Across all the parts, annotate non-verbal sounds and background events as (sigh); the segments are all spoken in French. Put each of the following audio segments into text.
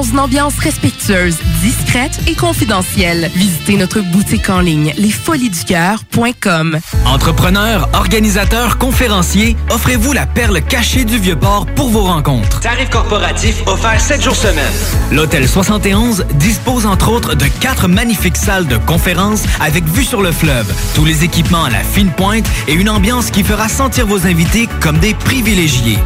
Dans une ambiance respectueuse, discrète et confidentielle, visitez notre boutique en ligne lesfoliesducoeur.com. Entrepreneurs, organisateurs, conférenciers, offrez-vous la perle cachée du Vieux-Port pour vos rencontres. Tarif corporatif offert 7 jours semaine. L'Hôtel 71 dispose entre autres de quatre magnifiques salles de conférences avec vue sur le fleuve, tous les équipements à la fine pointe et une ambiance qui fera sentir vos invités comme des privilégiés.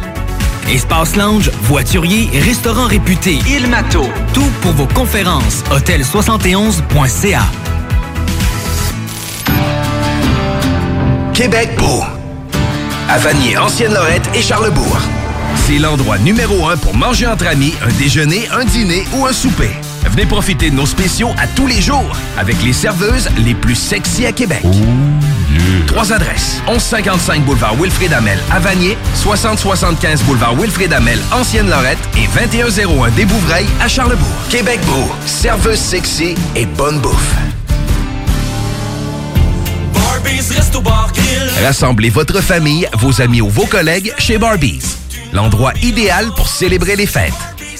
Espace lounge, voiturier, restaurant réputé, Il Mato. Tout pour vos conférences. Hôtel71.ca. Québec beau. À Vanier, Ancienne-Lorette et Charlebourg. C'est l'endroit numéro un pour manger entre amis, un déjeuner, un dîner ou un souper. Venez profiter de nos spéciaux à tous les jours avec les serveuses les plus sexy à Québec. Trois adresses. 1155 boulevard Wilfrid Amel à Vanier, 6075 boulevard Wilfrid Amel, Ancienne-Lorette et 2101 des Bouvrailles à Charlebourg. Québec beau, serveuse sexy et bonne bouffe. Rassemblez votre famille, vos amis ou vos collègues chez Barbies. L'endroit idéal pour célébrer les fêtes.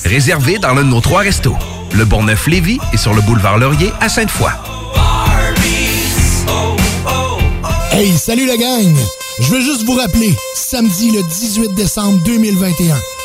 Réservé dans l'un de nos trois restos. Le Bonneuf-Lévis et sur le boulevard Laurier à Sainte-Foy. Hey, salut la gang! Je veux juste vous rappeler, samedi le 18 décembre 2021,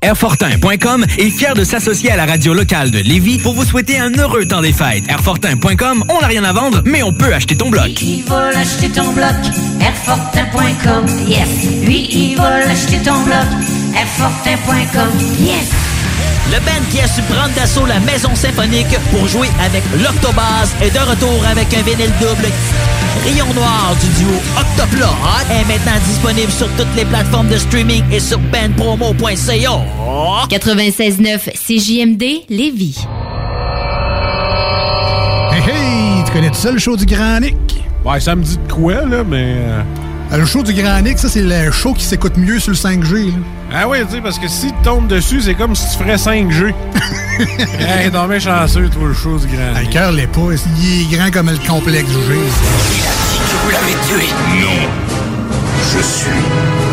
Airfortin.com est fier de s'associer à la radio locale de Lévis pour vous souhaiter un heureux temps des fêtes. Airfortin.com, on n'a rien à vendre, mais on peut acheter ton bloc. L'acheter ton bloc, Airfortin.com, yes. Lui, il va l'acheter ton bloc, Airfortin.com, yes. Le band qui a su prendre d'assaut la maison symphonique pour jouer avec l'Octobase est de retour avec un vinyle double. Rayon Noir du duo Octoplot est maintenant disponible sur toutes les plateformes de streaming et sur bandpromo.ca. 96.9 CJMD Lévis. Hey, hey! Tu connais tout ça, le show du Grand Nick? Ouais, ça me dit de quoi, là, mais... euh, Le show du Grand Nick, ça, c'est le show qui s'écoute mieux sur le 5G. Là. Ah ouais, tu sais, parce que si tu tombes dessus, c'est comme si tu ferais 5G. (laughs) hey, t'es bien chanceux, toi, le show du grand. Ah, Le cœur l'est pas. Il est grand comme le complexe G. Vous l'avez tué. Non. Je suis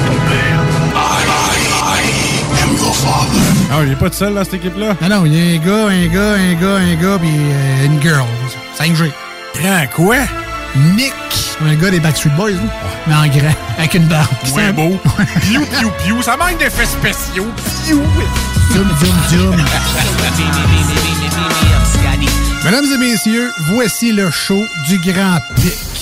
ton père. I, I am your father. Ah, il est pas tout seul, dans cette équipe-là? Ah non, il y a un gars, un gars, un gars, un gars, puis euh, une girl. 5G. Grand quoi? Nick. Un gars des Backstreet Boys, là. Mais en grand, avec une barbe. (laughs) Ouais, beau. Piou, piou, piou. Ça manque d'effets spéciaux. Piou. Zoom, zoom, zoom. Mesdames et messieurs, voici le show du Grand Pic.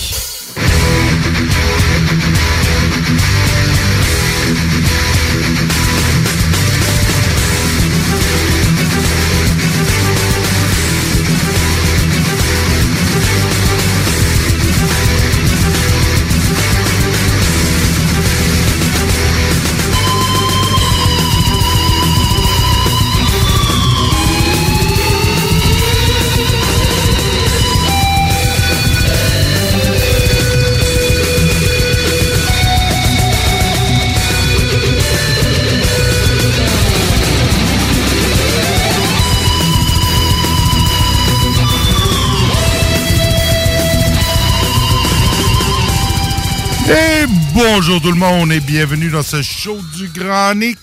Bonjour tout le monde et bienvenue dans ce show du Grand Nick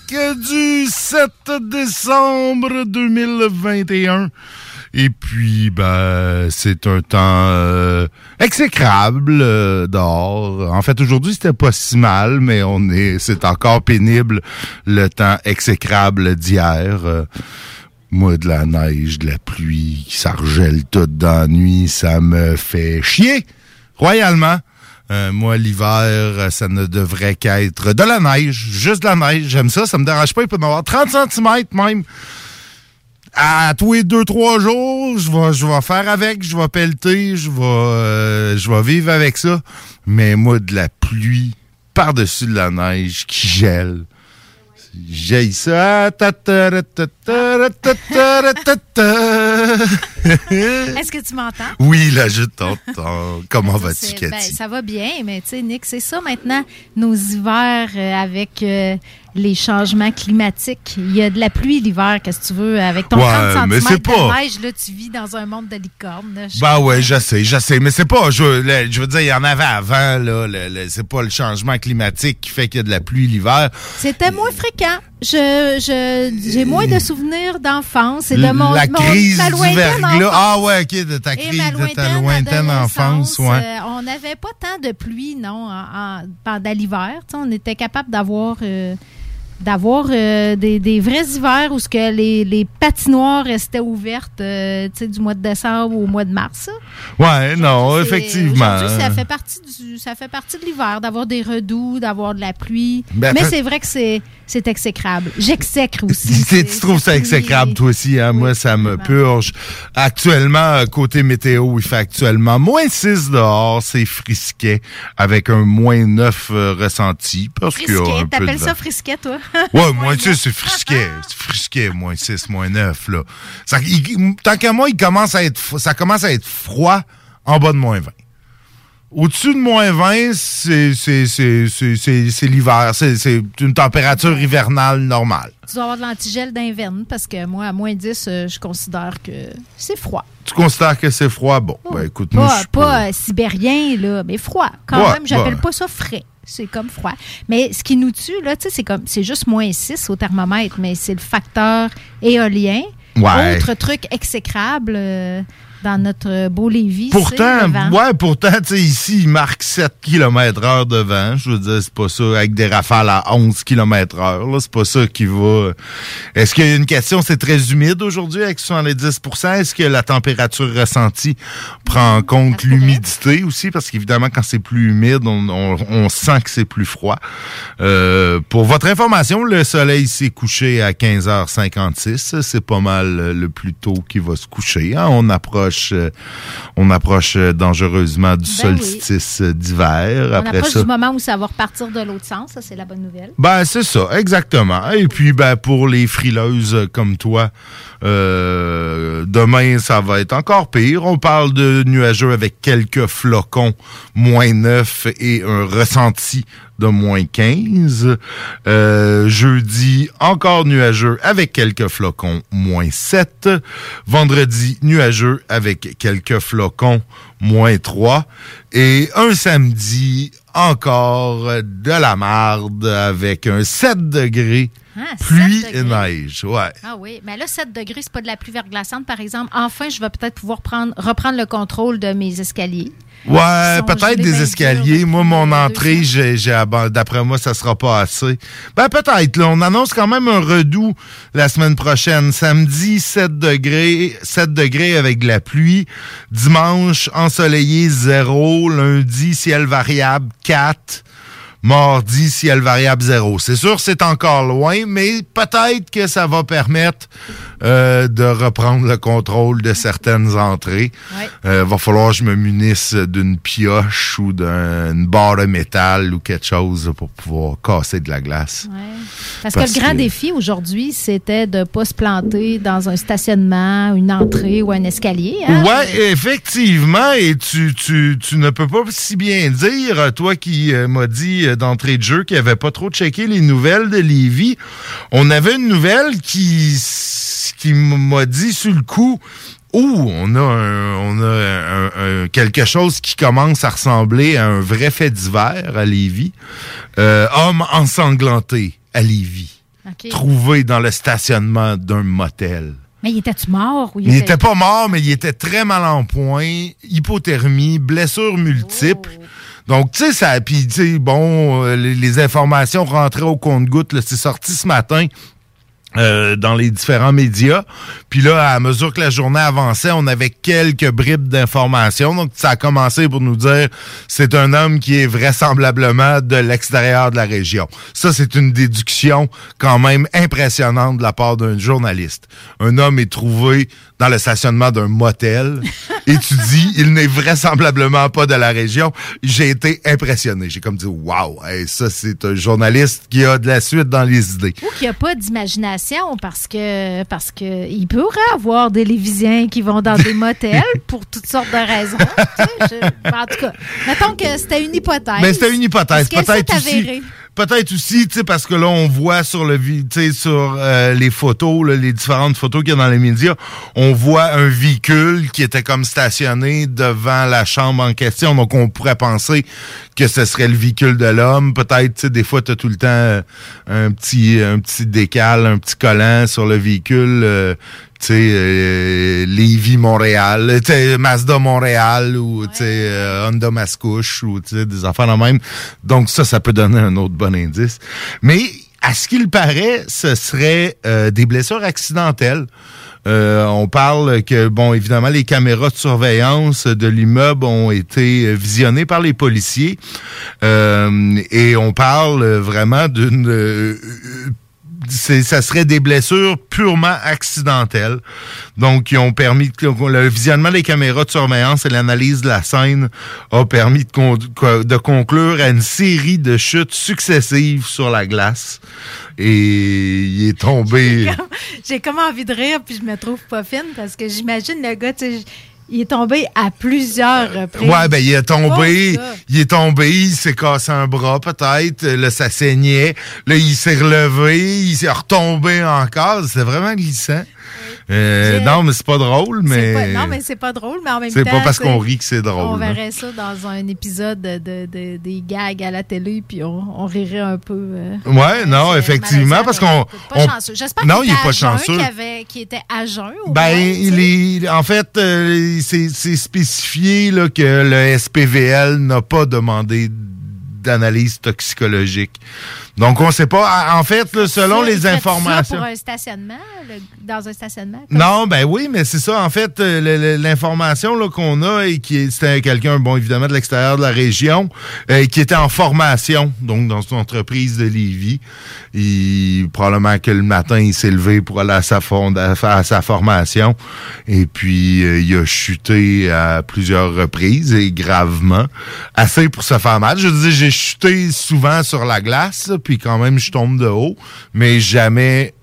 du 7 décembre 2021. Et puis, ben, c'est un temps euh, exécrable euh, dehors. En fait, aujourd'hui, c'était pas si mal, mais on est, c'est encore pénible le temps exécrable d'hier. Euh, moi, de la neige, de la pluie, ça regèle tout dans la nuit, ça me fait chier royalement. Euh, moi, l'hiver, ça ne devrait qu'être de la neige, juste de la neige. J'aime ça, ça me dérange pas. Il peut y avoir 30 cm même. À tous les deux, trois jours, je vais, je vais faire avec, je vais pelleter, je vais, euh, je vais vivre avec ça. Mais moi, de la pluie par-dessus de la neige qui gèle, j'ai ça. Est-ce que tu m'entends? Oui, là, je t'entends. Comment vas-tu, ben, Cathy? Ben, ça va bien, mais tu sais, Nick, c'est ça maintenant, nos hivers euh, avec. Euh, les changements climatiques. Il y a de la pluie l'hiver, qu'est-ce que tu veux, avec ton Ouais, 30 mais cm de pas- neige, là, tu vis dans un monde de licorne. là. Ben ouais, je sais, je sais, mais c'est pas, je, je veux dire, il y en avait avant, là, c'est pas le changement climatique qui fait qu'il y a de la pluie l'hiver. C'était moins fréquent. Je, je, j'ai moins de souvenirs d'enfance et de mon, la mon- crise ma du lointaine enfance. Ah ouais, ok, de ta crise, de ta lointaine enfance, ouais. euh, on n'avait pas tant de pluie, non, en- en- pendant l'hiver. On était capable d'avoir euh, d'avoir euh, des, des vrais hivers où ce que les, les patinoires restaient ouvertes euh, du mois de décembre au mois de mars. Ouais, non, effectivement. Ça fait partie du, ça fait partie de l'hiver, d'avoir des redoux, d'avoir de la pluie. Ben, Mais c'est vrai que c'est c'est exécrable. J'exècre aussi. (laughs) Tu trouves ça exécrable, toi aussi, hein? Moi, ça me purge. Actuellement, euh, côté météo, il fait actuellement moins 6 dehors, c'est frisquet, avec un moins 9 euh, ressenti, parce de T'appelles ça frisquet, toi? Ouais, moins 6, c'est frisquet. C'est frisquet, moins 6, moins 9, là. Ça, il- tant qu'à moi, il commence à être, ça commence à être froid en bas de moins 20. Au-dessus de moins 20, c'est l'hiver. C'est une température hivernale normale. Tu dois avoir de l'antigel d'inverne parce que moi, à moins 10, euh, je considère que c'est froid. Tu considères que c'est froid? Bon, ben écoute, moi, je Pas, pas, euh, sibérien, là, mais froid. Quand Ouais, même, j'appelle ouais. pas ça frais. C'est comme froid. Mais ce qui nous tue, là, tu sais, c'est comme c'est juste moins 6 au thermomètre, mais c'est le facteur éolien. Ouais. Autre truc exécrable euh, dans notre beau Lévis. Pourtant, ouais, pourtant, tu sais, ici, il marque 7 km heure de vent. Je veux dire, c'est pas ça, avec des rafales à 11 km heure, là, c'est pas ça qui va... Est-ce qu'il y a une question, c'est très humide aujourd'hui avec 70% Est-ce que la température ressentie prend en compte l'humidité aussi? Parce qu'évidemment, quand c'est plus humide, on, on- on sent que c'est plus froid. Euh, pour votre information, le soleil s'est couché à 15h56. C'est pas mal le plus tôt qu'il va se coucher. hein? On approche, euh, on approche euh, dangereusement du Ben solstice euh, d'hiver. On Après approche ça, du moment où ça va repartir de l'autre sens. Ça, c'est la bonne nouvelle. ben, c'est ça, exactement. Et puis, ben, pour les frileuses comme toi, euh, demain, ça va être encore pire. On parle de nuageux avec quelques flocons, moins 9 et un ressenti de moins 15. Euh, jeudi, encore nuageux avec quelques flocons, moins 7. Vendredi, nuageux avec quelques flocons, moins 3. Et un samedi, encore de la marde avec un 7 degrés, Ah, 7 pluie et neige. Ouais. Ah oui, mais là, 7 degrés, c'est pas de la pluie verglaçante, par exemple. Enfin, je vais peut-être pouvoir prendre, reprendre le contrôle de mes escaliers. Ouais, peut-être des escaliers. Moi, mon entrée, j'ai, d'après moi, ça sera pas assez. Ben, peut-être. Là, on annonce quand même un redout la semaine prochaine. Samedi, 7 degrés, 7 degrés avec de la pluie. Dimanche, ensoleillé, 0. Lundi, ciel variable, 4. Mardi, ciel variable, 0. C'est sûr, c'est encore loin, mais peut-être que ça va permettre euh, de reprendre le contrôle de certaines entrées. Ouais. Euh, va falloir que je me munisse d'une pioche ou d'une barre de métal ou quelque chose pour pouvoir casser de la glace. Parce, Parce que le grand que- défi aujourd'hui, c'était de ne pas se planter dans un stationnement, une entrée ou un escalier. hein? Ouais, effectivement, et tu, tu, tu ne peux pas si bien dire, toi qui euh, m'as dit d'entrée de jeu qu'il avait pas trop checké les nouvelles de Lévis. On avait une nouvelle qui, qui m'a dit sur le coup Ouh, on a, un- on a un- un- quelque chose qui commence à ressembler à un vrai fait divers à Lévis. Euh, homme ensanglanté à Lévis, OK. trouvé dans le stationnement d'un motel. Mais il était-tu mort? Ou Il n'était pas mort, mais il était très mal en point, hypothermie, blessures multiples. Donc, tu sais, ça, puis, bon, euh, les, informations rentraient au compte-gouttes, là, c'est sorti ce matin. Euh, dans les différents médias. Puis là, à mesure que la journée avançait, on avait quelques bribes d'informations. Donc, ça a commencé pour nous dire c'est un homme qui est vraisemblablement de l'extérieur de la région. Ça, c'est une déduction quand même impressionnante de la part d'un journaliste. Un homme est trouvé dans le stationnement d'un motel et tu dis il n'est vraisemblablement pas de la région. J'ai été impressionné. J'ai comme dit waouh, hey, ça c'est un journaliste qui a de la suite dans les idées. Ou qu'il n'y a pas d'imagination parce que parce que il pourrait avoir des Lévisiens qui vont dans des motels (laughs) pour toutes sortes de raisons. tu sais, je- en tout cas, mettons que c'était une hypothèse. Mais c'était une hypothèse. Peut-être aussi. Peut-être aussi, parce que là, on voit sur le, sur euh, les photos, les différentes photos qu'il y a dans les médias, on voit un véhicule qui était comme stationné devant la chambre en question. Donc, on pourrait penser que ce serait le véhicule de l'homme. Peut-être, des fois, tu as tout le temps euh, un petit, un petit décal, un petit collant sur le véhicule. euh, tu sais, euh, Lévis Montréal, Mazda Montréal ou tu euh, Honda Mascouche ou des affaires de même. Donc ça, ça peut donner un autre bon indice. Mais à ce qu'il paraît, ce serait euh, des blessures accidentelles. Euh, on parle que, bon, évidemment, les caméras de surveillance de l'immeuble ont été euh, visionnées par les policiers. Euh, et on parle vraiment d'une... ça serait des blessures purement accidentelles. Donc, qui ont permis le visionnement des caméras de surveillance et l'analyse de la scène a permis de, con- de conclure à une série de chutes successives sur la glace. Et il est tombé. J'ai comme envie de rire puis je me trouve pas fine parce que j'imagine le gars, tu sais, il est tombé à plusieurs reprises. Ouais, ben il est tombé, Oh, il est tombé, il s'est cassé un bras peut-être, là ça saignait, là il s'est relevé, il s'est retombé encore, c'est vraiment glissant. Euh, non, mais c'est pas drôle, mais pas- non, mais c'est pas drôle, mais en même temps. c'est pas parce qu'on rit que c'est drôle. On verrait ça dans un épisode de, de- de- des gags à la télé, puis on, on rirait un peu. euh, Ouais, non, effectivement, parce qu'on. on-. J'espère Non, qu'il il est pas chanceux. qu'il avait- qu'il était à jeun. Ben, moins, il est, en fait, euh, c'est c'est spécifié là, que le SPVL n'a pas demandé d'analyse toxicologique. Donc, on sait pas. En fait, là, selon les ferait ça informations. pour un stationnement, le- dans un stationnement. Non, ben oui, mais c'est ça. En fait, euh, l'information qu'on a et qui est- c'était quelqu'un, bon, évidemment, de l'extérieur de la région, euh, qui était en formation, donc dans son entreprise de Lévis. Il, probablement que le matin, il s'est levé pour aller à sa, fond- à à sa formation. Et puis, euh, il a chuté à plusieurs reprises et gravement. Assez pour se faire mal. Je veux dire, j'ai chuté souvent sur la glace, puis quand même, je tombe de haut, mais jamais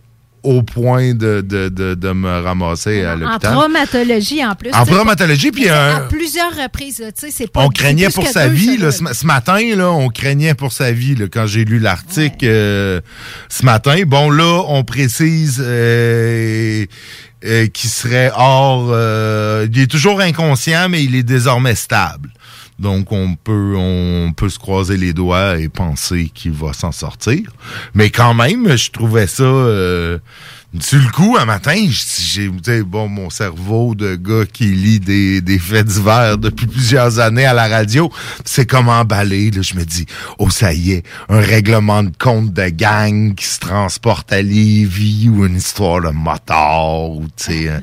au point de, de, de, de me ramasser à En l'hôpital. traumatologie, en plus. En traumatologie, puis À plusieurs reprises, tu sais. On craignait pour sa vie. Là, ce, ce matin, là, on craignait pour sa vie là, quand j'ai lu l'article euh, ce matin. Bon, là, on précise euh, euh, qu'il serait hors... euh, il est toujours inconscient, mais il est désormais stable. Donc, on peut, on peut se croiser les doigts et penser qu'il va s'en sortir. Mais quand même, je trouvais ça... euh, sur le coup, un matin, j'ai bon mon cerveau de gars qui lit des, des faits divers depuis plusieurs années à la radio, c'est comme emballé. Là, je me dis, oh ça y est, un règlement de compte de gang qui se transporte à Lévis ou une histoire de motard ou tu sais un,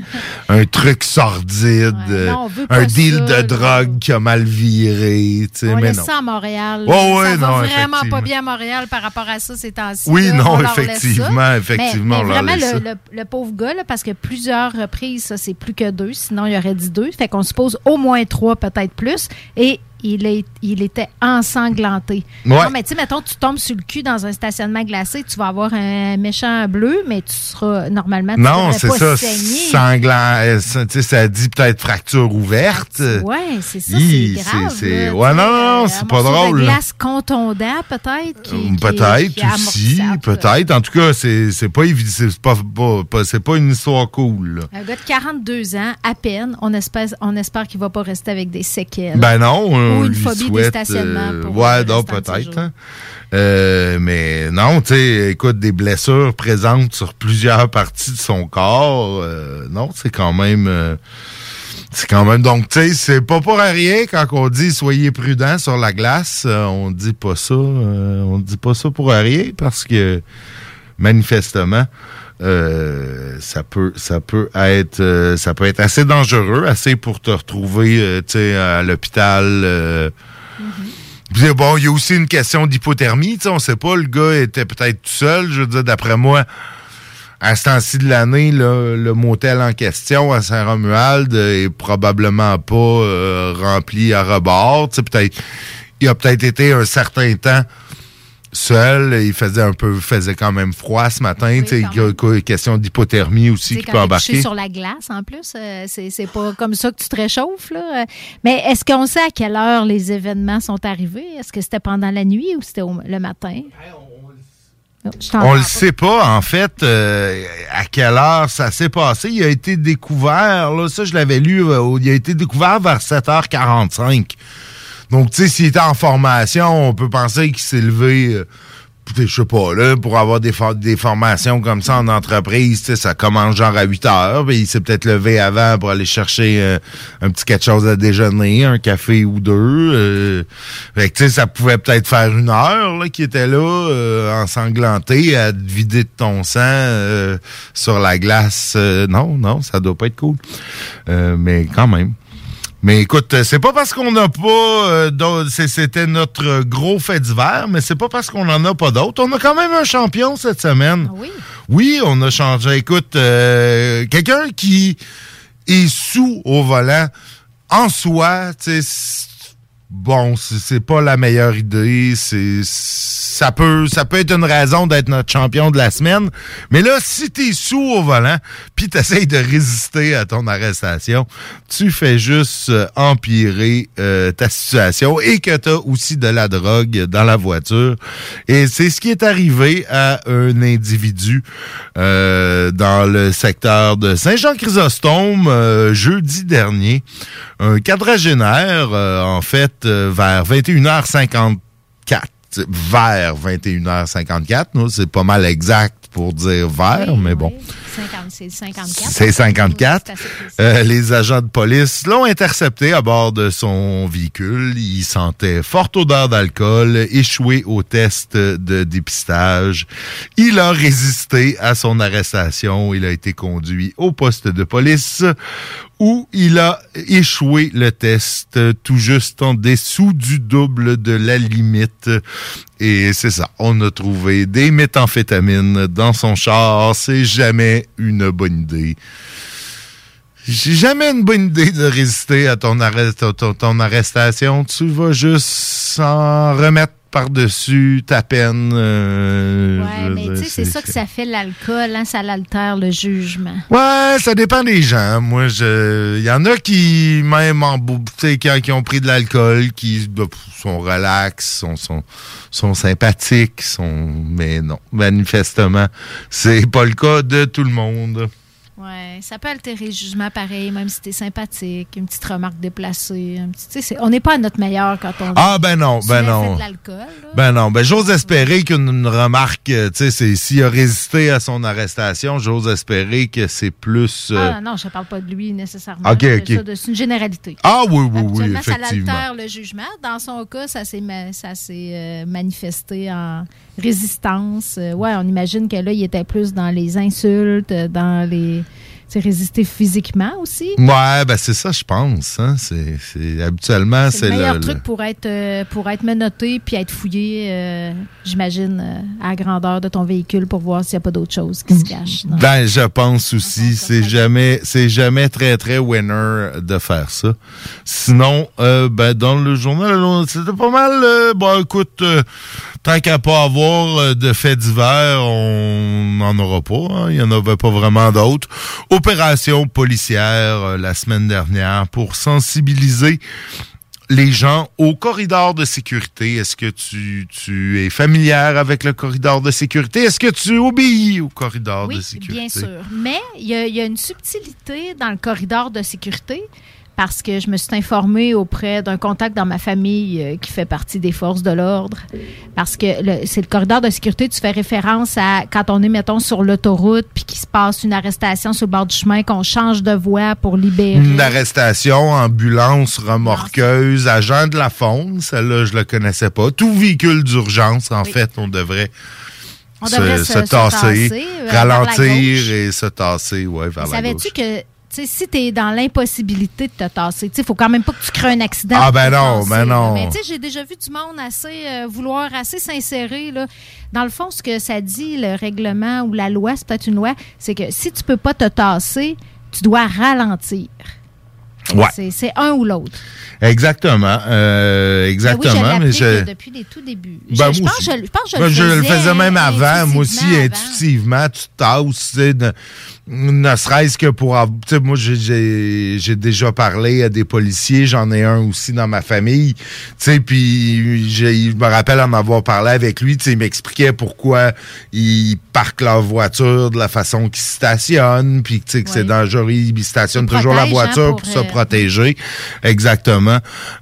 un truc sordide, non, un deal ça, de drogue qui a mal viré. tu sais, On mais non. ça à Montréal. Oh, ouais, ça va non, vraiment effectivement. pas bien à Montréal par rapport à ça ces temps-ci. Oui, non, effectivement, effectivement, Mais, on mais leur vraiment, laisse le, ça. Le- pauvre gars, là, parce que plusieurs reprises, ça, c'est plus que deux. Sinon, il aurait dit deux. Fait qu'on suppose au moins trois, peut-être plus. Et il, est, il était ensanglanté. Ouais. Non, mais tu sais, mettons, tu tombes sur le cul dans un stationnement glacé, tu vas avoir un méchant bleu, mais tu seras normalement. Tu Non, c'est ça. saigner. Sanglant. euh, ça, tu sais, ça dit peut-être fracture ouverte. Ouais, c'est ça, c'est grave. là, Ouais, non, non, euh, c'est pas drôle. De glace contondant, peut-être. qui- Peut-être aussi, peut-être. En tout cas, c'est c'est pas évident, c'est pas, pas- pas- une histoire cool. là. Un gars de 42 ans, à peine. On espère, on espère qu'il va pas rester avec des séquelles. Ben non, on Ou une lui phobie des souhaite, stationnements. euh, pour ouais, de ses peut-être. hein. Euh, mais non, tu sais, écoute, des blessures présentes sur plusieurs (laughs) parties de son corps, euh, non, c'est quand même. euh, c'est quand même. Donc, tu sais, c'est pas pour rien quand on dit soyez prudent sur la glace. euh, on dit pas ça. euh, on dit pas ça pour rien parce que manifestement. Euh, ça peut ça peut être euh, ça peut être assez dangereux assez pour te retrouver euh, tu sais à l'hôpital euh, puis, bon, il y a aussi une question d'hypothermie. On sait pas, le gars était peut-être tout seul. Je veux dire, d'après moi, à ce temps-ci de l'année, le motel en question à Saint-Romuald est probablement pas euh, rempli à rebord. Tu sais, peut-être, il a peut-être été un certain temps seul. Il faisait un peu, faisait quand même froid ce matin. sais, il y a une question d'hypothermie aussi qui peut embarquer. sur la glace, en plus, euh, c'est pas comme ça que tu te réchauffes. Là. Mais est-ce qu'on sait à quelle heure les événements sont arrivés? Est-ce que c'était pendant la nuit ou c'était le matin? On le sait pas, en fait, euh, à quelle heure ça s'est passé. Il a été découvert, là, ça je l'avais lu, euh, il a été découvert vers 7h45. Donc, tu sais, s'il était en formation, on peut penser qu'il s'est levé, euh, je sais pas, là, pour avoir des, des formations comme ça en entreprise, tu sais, ça commence genre à 8 heures, puis il s'est peut-être levé avant pour aller chercher euh, un petit quelque chose à déjeuner, un café ou deux. euh, fait que, tu sais, ça pouvait peut-être faire une heure là, qu'il était là, euh, ensanglanté, à te vider de ton sang sur la glace. Non, non, ça doit pas être cool. Mais quand même. Mais écoute, euh, c'est pas parce qu'on n'a pas euh, c'était notre gros fait d'hiver, mais c'est pas parce qu'on en a pas d'autres. On a quand même un champion cette semaine. Oui? Oui, on a changé. Écoute, euh, quelqu'un qui est sous au volant, en soi, tu sais, bon, c'est pas la meilleure idée. C'est ça peut ça peut être une raison d'être notre champion de la semaine. Mais là, si t'es sous au volant, puis t'essayes de résister à ton arrestation, tu fais juste euh, empirer euh, ta situation et que t'as aussi de la drogue dans la voiture. Et c'est ce qui est arrivé à un individu euh, dans le secteur de Saint-Jean-Chrysostome euh, jeudi dernier. Un quadragénaire, en fait, euh, vers 21h54 vers 21h54. nous, C'est pas mal exact pour dire vers, mais bon. 50, c'est 54. C'est 54. C'est assez précis. Euh, les agents de police l'ont intercepté à bord de son véhicule. Il sentait forte odeur d'alcool, échoué au test de dépistage. Il a résisté à son arrestation. Il a été conduit au poste de police où il a échoué le test tout juste en dessous du double de la limite. Et c'est ça, on a trouvé des méthamphétamines dans son char. C'est jamais une bonne idée. J'ai jamais une bonne idée de résister à ton, arrest- ton, ton arrestation. Tu vas juste s'en remettre par-dessus ta peine. euh, Ouais, mais tu sais, c'est ça que ça fait l'alcool, hein, ça l'altère le jugement. Ouais, ça dépend des gens. Moi, je, il y en a qui, même en, qui, qui ont pris de l'alcool, qui bah, sont relax, sont, sont, sont sympathiques, sont, mais non, manifestement, c'est pas le cas de tout le monde. Ouais, ça peut altérer le jugement pareil, même si t'es sympathique, une petite remarque déplacée. un petit- tu sais, c'est- on n'est pas à notre meilleur quand on. Ah, ben non, ben non. de l'alcool. Ben non, ben j'ose espérer qu'une une remarque, euh, tu sais, s'il a résisté à son arrestation, j'ose espérer que c'est plus. euh, Ah non, je ne parle pas de lui nécessairement. Ok, ok. C'est une généralité. Ah oui, oui, oui, Habituellement, ça effectivement. l'altère le jugement. Dans son cas, ça s'est ma- ça s'est, euh, manifesté en résistance. Euh, ouais, on imagine que là, il était plus dans les insultes, dans les résister physiquement aussi? Ouais, ben c'est ça, je pense. Hein. C'est, c'est- habituellement, c'est C'est le meilleur le- truc pour être, euh, pour être menotté puis être fouillé, euh, j'imagine, euh, à la grandeur de ton véhicule pour voir s'il n'y a pas d'autre chose qui se cache. dans- Ben, je pense aussi, c'est jamais, c'est jamais très très winner de faire ça. Sinon, euh, ben dans le journal, c'était pas mal. bon, écoute, tant qu'à pas avoir de faits divers, on n'en aura pas. hein. Il y en avait pas vraiment d'autres. Opération policière euh, la semaine dernière pour sensibiliser les gens au corridor de sécurité. Est-ce que tu, tu es familière avec le corridor de sécurité? Est-ce que tu obéis au corridor de Oui, sécurité? bien sûr. Mais il y, a- il y a une subtilité dans le corridor de sécurité parce que je me suis informée auprès d'un contact dans ma famille euh, qui fait partie des forces de l'ordre. Parce que c'est le corridor de sécurité, tu fais référence à quand on est, mettons, sur l'autoroute puis qu'il se passe une arrestation sur le bord du chemin, qu'on change de voie pour libérer. Une arrestation, ambulance, remorqueuse, agent de la faune, celle-là, je le connaissais pas. Tout véhicule d'urgence, en fait, on devrait, On devrait se- se tasser, euh, la ralentir et se tasser, ouais, vers la. Savais-tu que si tu es dans l'impossibilité de te tasser, il faut quand même pas que tu crées un accident. Ah, ben non, tasser, ben non. Mais tu sais, j'ai déjà vu du monde assez euh, vouloir assez s'insérer. là. Dans le fond, ce que ça dit, le règlement ou la loi, c'est peut-être une loi, c'est que si tu peux pas te tasser, tu dois ralentir. Ouais. C'est- un ou l'autre. Exactement, euh, exactement. Mais oui, je mais je- depuis les tout débuts. Ben, je, pense, je, pense que je Ben, le je le faisais faisais même avant. Moi aussi, intuitivement avant. intuitivement, tu tasses, tu sais, ne, serait-ce que pour... moi, j'ai- j'ai j'ai déjà parlé à des policiers. J'en ai un aussi dans ma famille. Tu sais, puis je me rappelle en avoir parlé avec lui. Tu il m'expliquait pourquoi ils parquent leur voiture de la façon qu'ils stationnent, puis tu sais, que c'est dangereux. Ils stationnent Ils toujours la hein, voiture pour, pour, se euh, protéger. Exactement.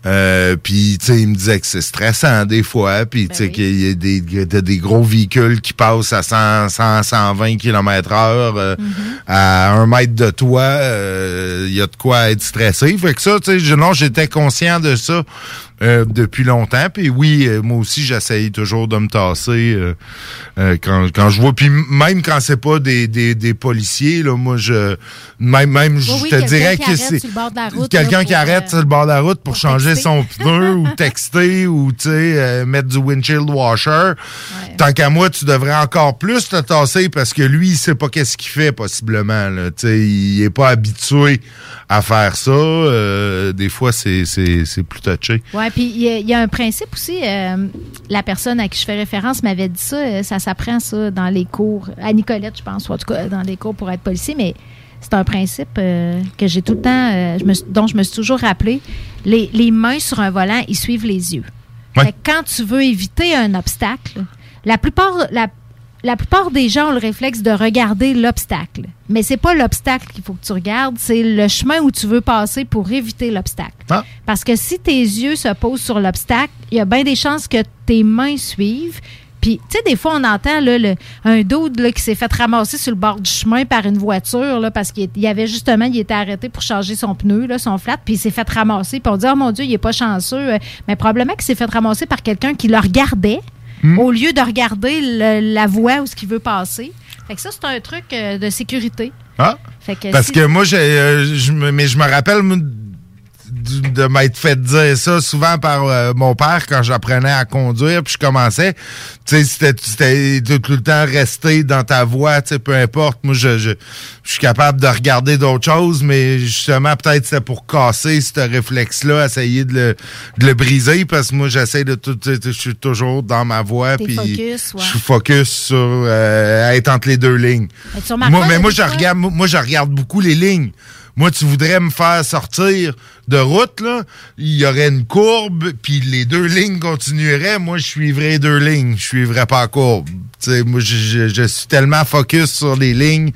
Euh, puis, tu sais, il me disait que c'est stressant des fois, puis Ben tu sais qu'il y a des, des gros véhicules qui passent à 100, 100 120 km heure euh, Mm-hmm. À un mètre de toi. euh, Il y a de quoi être stressé. Fait que ça, tu sais, non, j'étais conscient de ça euh, depuis longtemps. Puis oui, euh, moi aussi, j'essaye toujours de me tasser euh, euh, quand, quand je vois. Puis même quand c'est pas des, des, des policiers, là, moi, je même, même Oui, je te dirais que c'est quelqu'un qui pour, arrête euh, sur le bord de la route pour, changer texter. son pneu (laughs) ou texter ou tu sais euh, mettre du windshield washer. Tant qu'à moi, tu devrais encore plus te tasser parce que lui, il sait pas qu'est-ce qu'il fait possiblement. Là. Tu sais, il est pas habitué à faire ça. Euh, des fois, c'est plus touché. Oui, puis il y, a- il y a un principe aussi. euh, la personne à qui je fais référence m'avait dit ça. euh, ça s'apprend, ça, dans les cours. À Nicolette, je pense, ou en tout cas, dans les cours pour être policier. Mais c'est un principe euh, que j'ai tout le temps, je me suis- dont je me suis toujours rappelé. Les, les mains sur un volant, ils suivent les yeux. Fait que quand tu veux éviter un obstacle, la plupart, la, la plupart des gens ont le réflexe de regarder l'obstacle. Mais c'est pas l'obstacle qu'il faut que tu regardes, c'est le chemin où tu veux passer pour éviter l'obstacle. Parce que si tes yeux se posent sur l'obstacle, il y a bien des chances que tes mains suivent. Puis, tu sais, des fois, on entend là, le- un dude là, qui s'est fait ramasser sur le bord du chemin par une voiture là, parce qu'il y avait justement, il était arrêté pour changer son pneu, là, son flat, puis il s'est fait ramasser. Puis on dit, oh mon Dieu, il est pas chanceux. Mais probablement qu'il s'est fait ramasser par quelqu'un qui le regardait au lieu de regarder le- la voie où ce qu'il veut passer. Fait que ça, c'est un truc euh, de sécurité. Ah? Fait que Parce si- que moi, euh, je me- mais je me rappelle de m'être fait dire ça souvent par euh, mon père quand j'apprenais à conduire, puis je commençais. Tu sais, c'était, c'était tout, le temps rester dans ta voie, tu sais, peu importe. Moi, je, je, je suis capable de regarder d'autres choses, mais justement, peut-être c'est pour casser ce réflexe-là, essayer de le, de le briser, parce que moi, j'essaie de tout, je suis toujours dans ma voie, T'es puis je suis focus sur euh, être entre les deux lignes. Moi, mais moi, je regarde, moi, je regarde beaucoup les lignes. Moi, tu voudrais me faire sortir de route, là, il y aurait une courbe, puis les deux lignes continueraient. Moi, je suivrais deux lignes. Je suivrais pas la courbe. Tu sais, moi, je, je- je suis tellement focus sur les lignes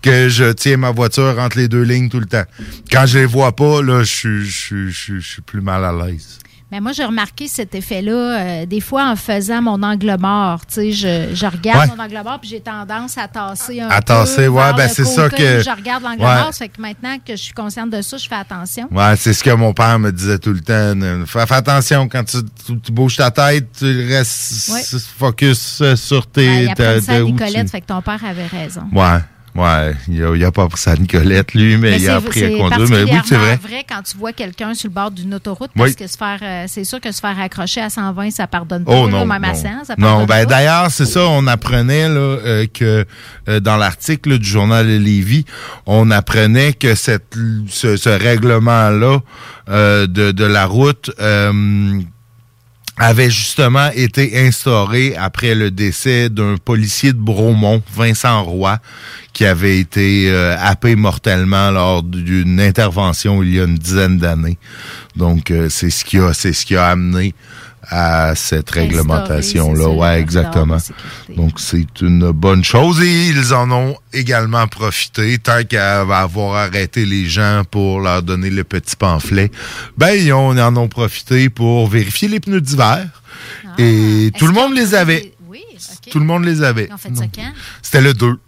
que je tiens ma voiture entre les deux lignes tout le temps. Quand je les vois pas, là, je je suis plus mal à l'aise. Mais moi, j'ai remarqué cet effet-là, euh, des fois en faisant mon angle mort. Tu sais, je, je regarde Ouais. mon angle mort, puis j'ai tendance à tasser un À peu. tasser, ouais, ben, c'est ça que- Je regarde l'angle ouais. mort, c'est que maintenant que je suis consciente de ça, je fais attention. Ouais, c'est ce que mon père me disait tout le temps. Fais, fais attention quand tu, tu- tu bouges ta tête, tu restes Ouais. focus sur Ben, tes. il apprend ta- ça à Nicolette, tu- fait que ton père avait raison. Ouais. Ouais, il a, il a pas pris sa Nicolette, lui, mais, il c'est- a appris à conduire. Mais oui, c'est vrai. particulièrement quand tu vois quelqu'un sur le bord d'une autoroute, Oui. parce que se faire, euh, c'est sûr que se faire accrocher à 120, ça pardonne pas. Oh là, non, même à non. 100, ça non pardonne ben d'ailleurs, c'est ça, on apprenait là, euh, que euh, dans l'article du journal Lévis, on apprenait que cette, ce, ce règlement-là euh, de, de la route euh, avait justement été instauré après le décès d'un policier de Bromont, Vincent Roy, qui avait été euh, happé mortellement lors d'une intervention il y a une dizaine d'années. Donc euh, c'est ce qui a c'est ce qui a amené à cette réglementation là. ce Ouais, exactement. Donc c'est une bonne chose et ils en ont également profité tant qu'à avoir arrêté les gens pour leur donner le petit pamphlet. Ben ils, en ont profité pour vérifier les pneus d'hiver Ah. et tout le monde les avait. Tout le monde les avait. C'était le 2.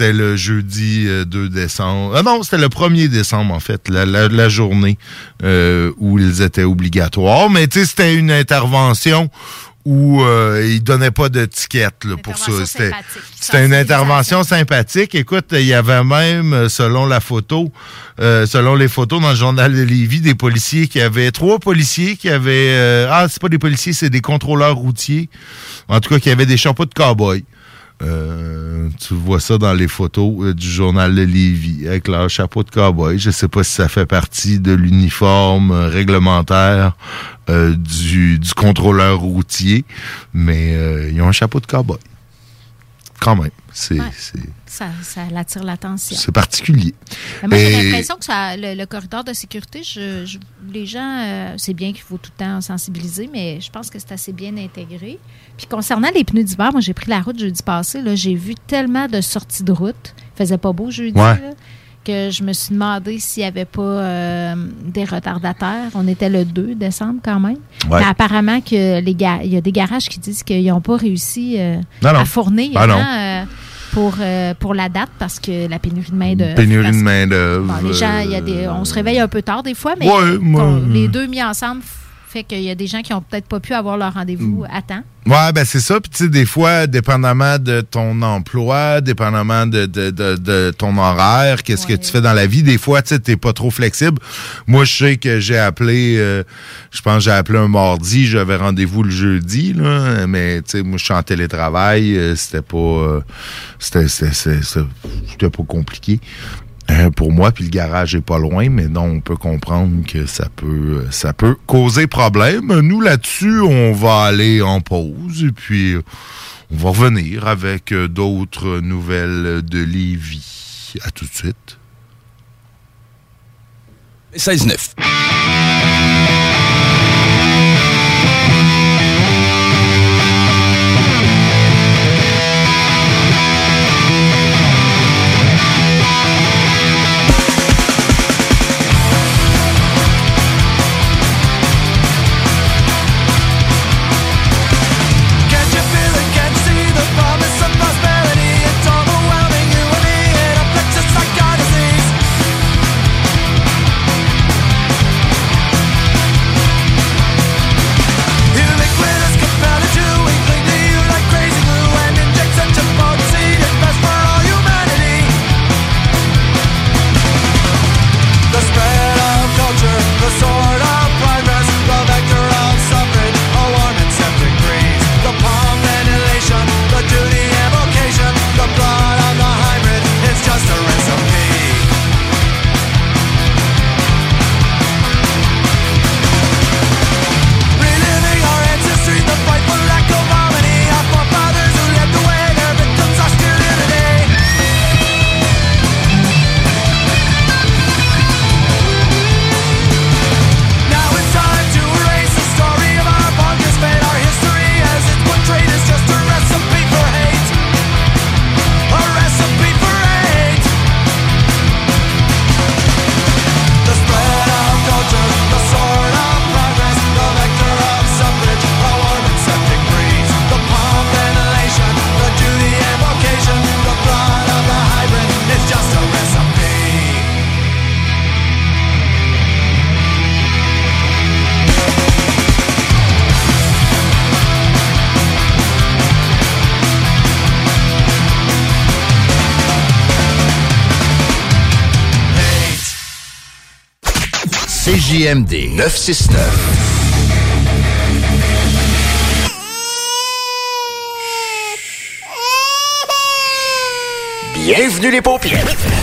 C'était le jeudi euh, 2 décembre. Ah non, c'était le 1er décembre, en fait, la, la- la journée euh, où ils étaient obligatoires. Mais tu sais, c'était une intervention où euh, ils donnaient pas de ticket là, pour ça. C'était c'était une intervention sympathique. Écoute, il y avait même, euh, selon la photo, euh, selon les photos dans le journal de Lévis, des policiers qui avaient, trois policiers qui avaient, euh, ah, c'est pas des policiers, c'est des contrôleurs routiers. En tout cas, qui avaient des chapeaux de cow-boy. Euh, tu vois ça dans les photos euh, du journal de Lévis avec leur chapeau de cowboy. Je sais pas si ça fait partie de l'uniforme euh, réglementaire du, du contrôleur routier, mais ils ont un chapeau de cowboy. Quand même, c'est Ouais. Ça, ça attire l'attention. c'est particulier. Mais moi, j'ai l'impression que ça, le, le corridor de sécurité, je, je- les gens, euh, c'est bien qu'il faut tout le temps sensibiliser, mais je pense que c'est assez bien intégré. Puis concernant les pneus d'hiver, moi, j'ai pris la route jeudi passé. là, J'ai vu tellement de sorties de route. Il faisait pas beau jeudi. Ouais. là, que je me suis demandé s'il n'y avait pas euh, des retardataires. On était le 2 décembre quand même. Ouais. Mais apparemment que les il y a des garages qui disent qu'ils n'ont pas réussi euh, Non, non. à fournir non. hein, euh, pour, euh, pour la date parce que la pénurie de main-d'œuvre. Pénurie de main-d'œuvre. Bon, les gens, y a des, on se réveille un peu tard des fois, mais Ouais, moi, qu'on- les deux mis ensemble fait qu'il y a des gens qui ont peut-être pas pu avoir leur rendez-vous à temps. Ouais, ben c'est ça. Puis tu sais, des fois, dépendamment de ton emploi, dépendamment de, de, de, de ton horaire, qu'est-ce que tu fais dans la vie, des fois, tu sais, t'es pas trop flexible. Moi, je sais que j'ai appelé, euh, je pense que j'ai appelé un mardi, j'avais rendez-vous le jeudi, là, mais tu sais, moi, je suis en télétravail, euh, c'était pas, euh, c'était- c'était pas compliqué. Euh, pour moi, puis le garage est pas loin, mais non, on peut comprendre que ça peut, ça peut causer problème. Nous, là-dessus, on va aller en pause et puis euh, on va revenir avec euh, d'autres nouvelles de Lévis. À tout de suite. 16-9. CJMD 969. Bienvenue les paupières.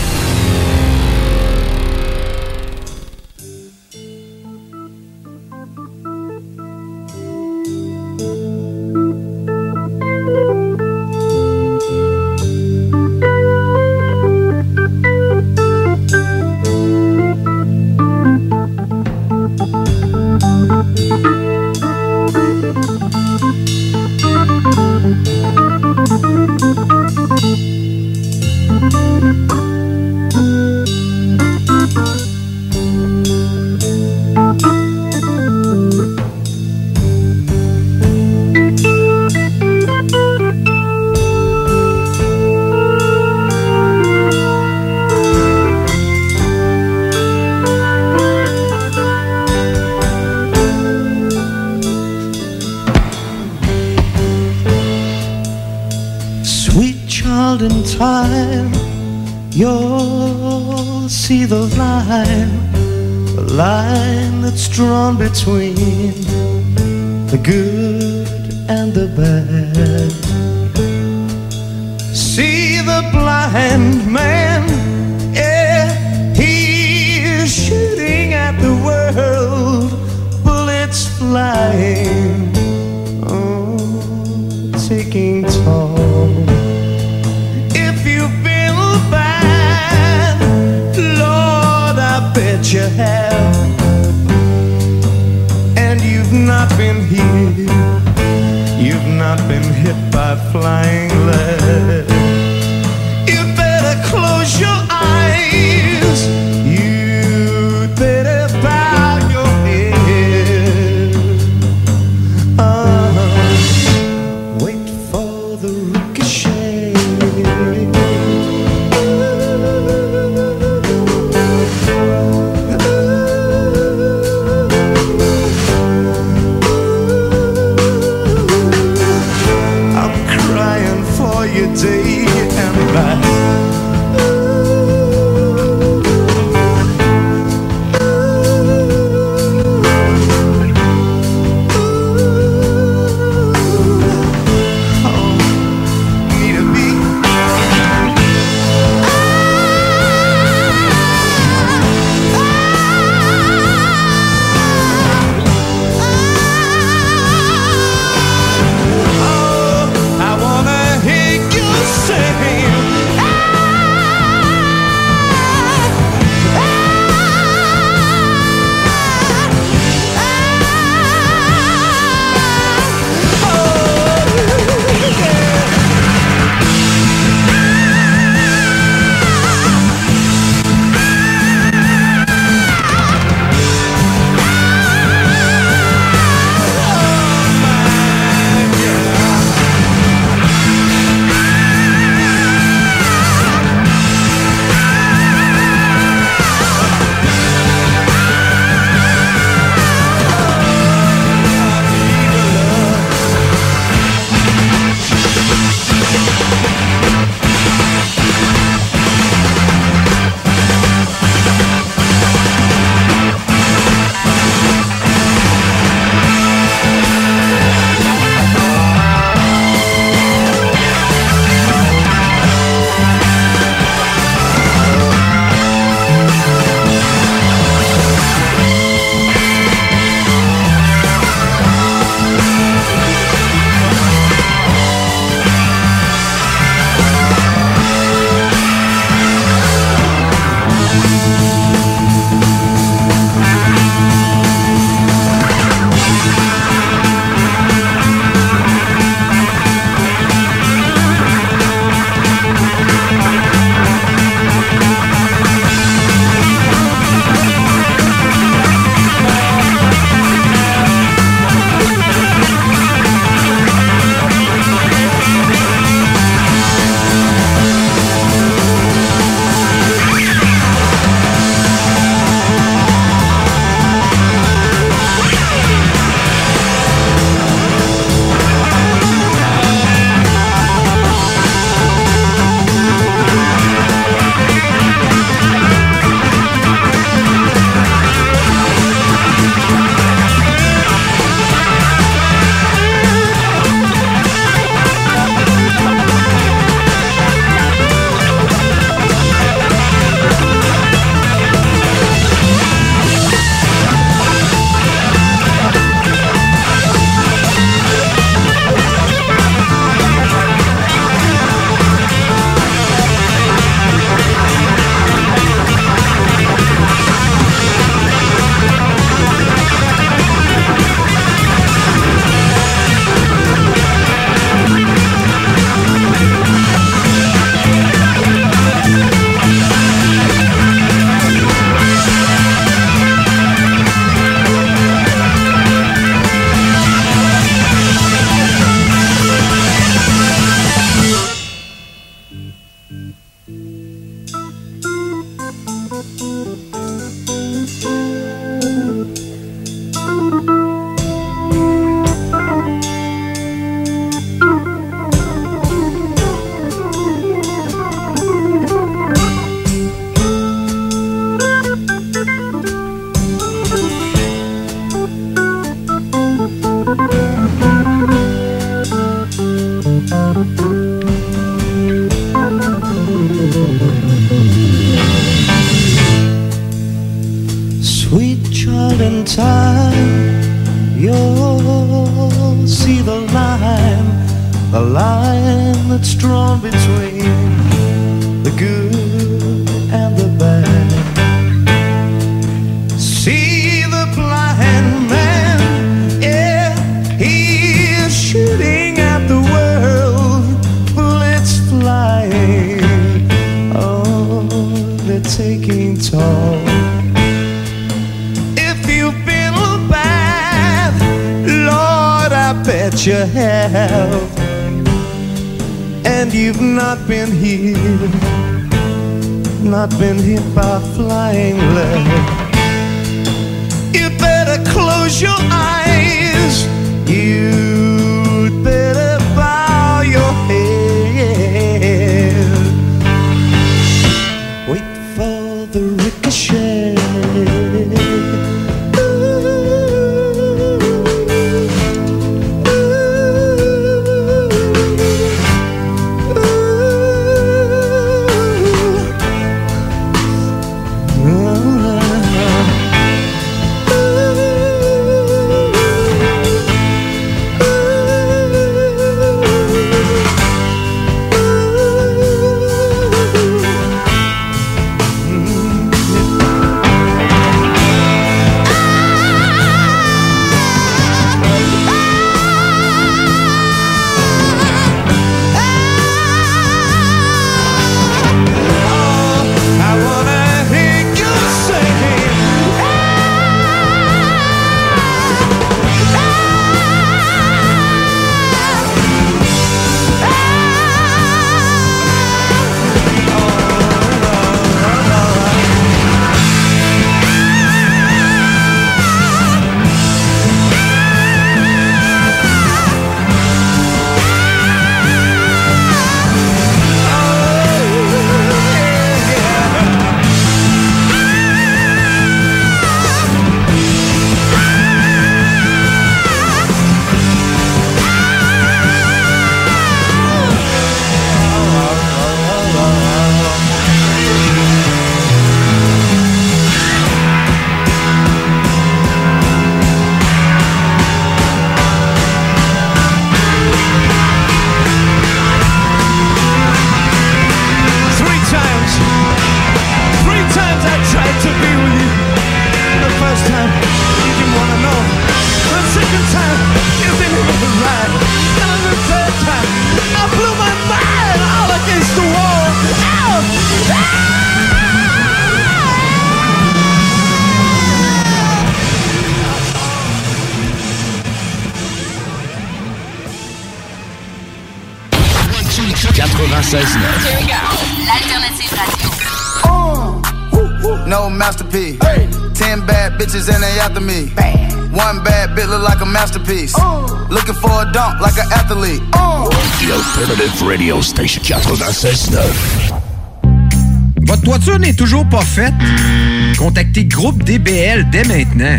the good and the bad. See the blind man, yeah, he is shooting at the world, bullets flying. flying lead. After me. One bad bit look like a masterpiece. Looking for a dunk like an athlete. The Alternative Radio Station 96.9. Votre toiture n'est toujours pas faite? Contactez Groupe DBL dès maintenant.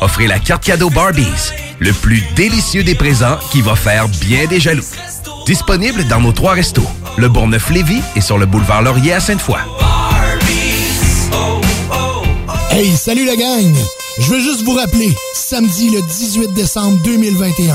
offrez la carte cadeau Barbies, le plus délicieux des présents qui va faire bien des jaloux. Disponible dans nos trois restos, le Bourgneuf-Lévis et sur le boulevard Laurier à Sainte-Foy. Hey, salut la gang! Je veux juste vous rappeler, samedi le 18 décembre 2021,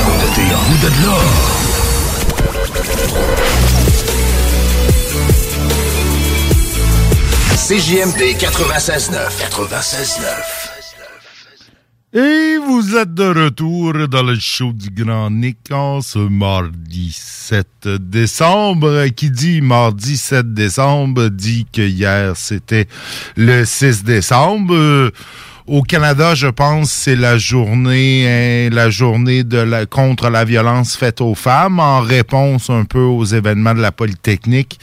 de là. Ôtez-vous de là. CJMD 96.9. 96.9. Et vous êtes de retour dans le show du Grand Nick ce mardi 7 décembre. Qui dit mardi 7 décembre dit que hier c'était le 6 décembre. Euh, Au Canada, je pense, c'est la journée, hein, la journée de la, contre la violence faite aux femmes, en réponse un peu aux événements de la Polytechnique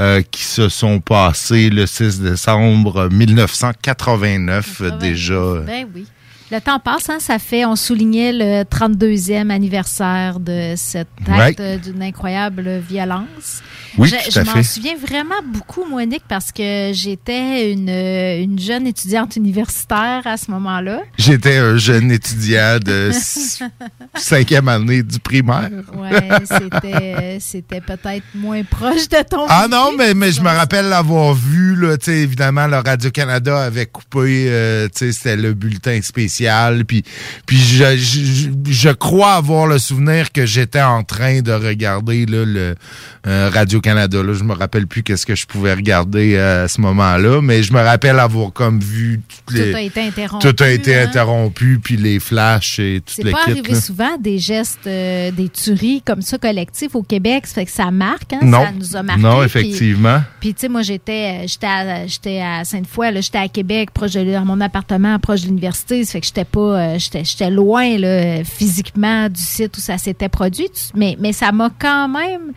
euh, qui se sont passés le 6 décembre 1989 déjà. Ben oui. Le temps passe, hein, ça fait, on soulignait le 32e anniversaire de cette acte Ouais. d'une incroyable violence. Oui, je m'en souviens vraiment beaucoup, Monique, parce que j'étais une, une jeune étudiante universitaire à ce moment-là. J'étais un jeune étudiant de (laughs) cinquième année du primaire. Ouais, c'était, peut-être moins proche de ton. Ah non, mais, mais je me rappelle l'avoir vu, là, tu sais, évidemment, le Radio-Canada avait coupé, euh, tu sais, c'était le bulletin spécial, puis, puis je, je, je crois avoir le souvenir que j'étais en train de regarder là, le euh, Radio-Canada, là, je me rappelle plus qu'est-ce que je pouvais regarder euh, à ce moment-là, mais je me rappelle avoir comme vu les... Tout a été interrompu, Tout a été hein. interrompu, puis les flashs et tout C'est le pas kit. arrivé là. souvent des gestes, euh, des tueries comme ça collectifs au Québec. Ça fait que ça marque, hein, Non. ça nous a marqué. Non, effectivement. Puis, tu sais, moi, j'étais j'étais à, j'étais à Sainte-Foy, là, j'étais à Québec, proche de mon appartement, proche de l'université. Ça fait que j'étais pas, euh, j'étais j'étais loin, là, physiquement du site où ça s'était produit. Mais, mais ça m'a quand même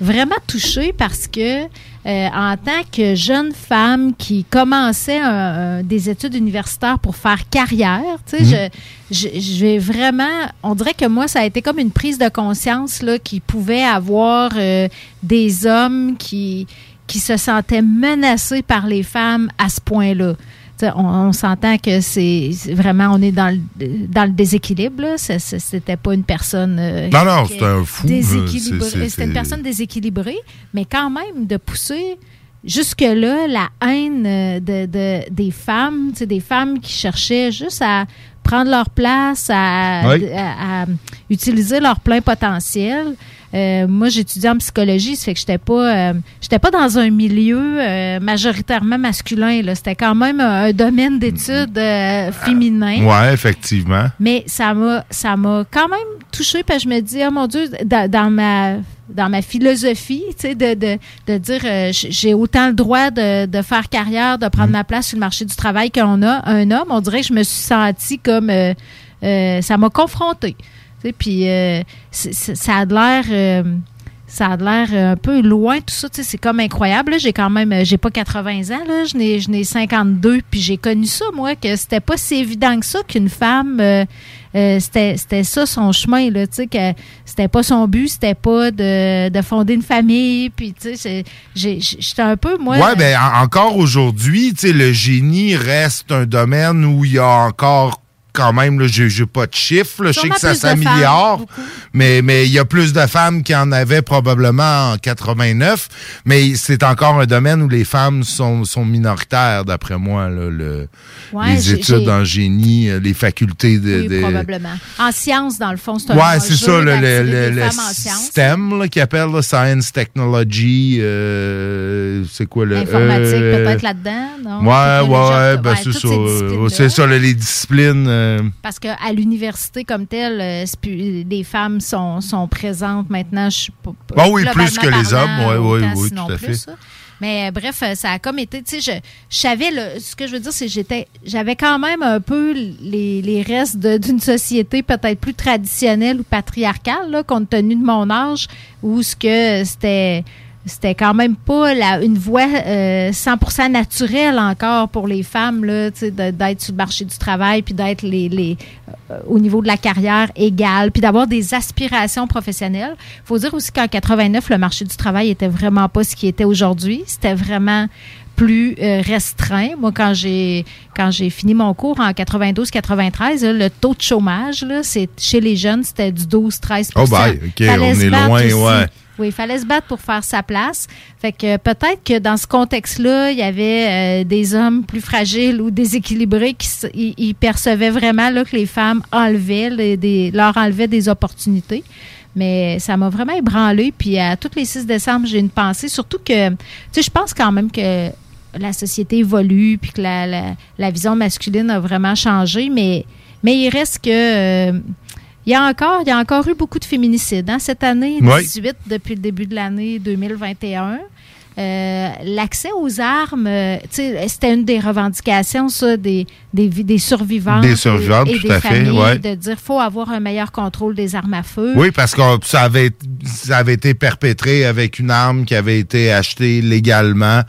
vraiment touchée parce que, euh, en tant que jeune femme qui commençait un- un- des études universitaires pour faire carrière, tu sais, Mhm. je, je- j'ai vraiment, on dirait que moi, ça a été comme une prise de conscience là, qu'il pouvait avoir euh, des hommes qui, qui se sentaient menacés par les femmes à ce point-là. On, on s'entend que c'est vraiment, on est dans le, dans le déséquilibre. C'était pas une personne. euh, Non, non, c'était un fou, c'est- C'était une personne déséquilibrée, mais quand même de pousser jusque-là la haine euh, de, de- des femmes, des femmes qui cherchaient juste à prendre leur place, à, Oui. à- à utiliser leur plein potentiel. Euh, moi, j'étudiais en psychologie, ça fait que j'étais pas, euh, j'étais pas dans un milieu euh, majoritairement masculin. là. C'était quand même un, un domaine d'études féminin. Ouais, effectivement. Mais ça m'a ça m'a quand même touchée parce que je me dis oh mon dieu dans, dans ma dans ma philosophie, tu sais de, de, de dire euh, j'ai autant le droit de, de faire carrière, de prendre ma place sur le marché du travail qu'on a un homme, on dirait que je me suis sentie comme euh, euh, ça m'a confrontée. Tu sais, puis ça a de l'air ça a l'air un peu loin, tout ça. tu sais, C'est comme incroyable. J'ai quand même, j'ai pas 80 ans, là. Je n'ai, je n'ai 52, puis j'ai connu ça, moi, que c'était pas si évident que ça qu'une femme, euh, euh, c'était, ça son chemin, là. Tu sais, que c'était pas son but, c'était pas de, de fonder une famille, puis tu sais, j'étais un peu, moi. Ouais, ben en- encore aujourd'hui, tu sais, le génie reste un domaine où il y a encore quand même, là, j'ai j'ai pas de chiffres. là. Je sais que ça s'améliore, mais mais il y a plus de femmes qu'il y en avait probablement en 89. Mais c'est encore un domaine où les femmes sont, sont minoritaires, d'après moi. Là, le, Ouais, les études en génie, les facultés de... Oui, de- probablement. En sciences, dans le fond, c'est un Ouais, c'est ça, le, le, le. STEM appellent là, Science, Technology, euh, c'est quoi le... Informatique, euh, peut-être là-dedans, non? Ouais, ouais, ben ouais, c'est toutes ça. C'est ça, les disciplines... euh, Parce qu'à l'université comme telle, euh, les femmes sont, sont présentes maintenant. Je suis pas- Ah oui, plus que les hommes, autant, oui, sinon tout à plus, fait. ça. Mais euh, bref, euh, ça a comme été, tu sais, je, je savais, ce que je veux dire, c'est que j'étais, j'avais quand même un peu les, les restes d'une société peut-être plus traditionnelle ou patriarcale, là, compte tenu de mon âge, où ce que c'était, c'était quand même pas la, une voie euh, 100% naturelle encore pour les femmes, là, tu sais, de- d'être sur le marché du travail, puis d'être les, les, euh, au niveau de la carrière égale, puis d'avoir des aspirations professionnelles. faut dire aussi qu'en 89, le marché du travail était vraiment pas ce qui était aujourd'hui. C'était vraiment plus euh, restreint. Moi, quand j'ai quand j'ai fini mon cours en 92-93, le taux de chômage, là, c'est chez les jeunes, c'était du 12-13 Oh, bye, OK, on est loin, aussi. ouais. Oui, il fallait se battre pour faire sa place. Fait que euh, peut-être que dans ce contexte-là, il y avait euh, des hommes plus fragiles ou déséquilibrés qui percevaient vraiment là, que les femmes enlevaient les- leur enlevaient des opportunités. Mais ça m'a vraiment ébranlé. Puis à tous les 6 décembre, j'ai une pensée. Surtout que, tu sais, je pense quand même que la société évolue puis que la vision masculine a vraiment changé. Mais, mais il reste que... euh, il y, a encore, il y a encore eu beaucoup de féminicides. hein, cette année, Oui. 18 depuis le début de l'année 2021. Euh, L'accès aux armes, euh, c'était une des revendications, ça, des, des, des survivants. Des survivantes, et, et tout des à fait, familles, ouais. de dire faut avoir un meilleur contrôle des armes à feu. Oui, parce que ça avait, ça avait été perpétré avec une arme qui avait été achetée légalement,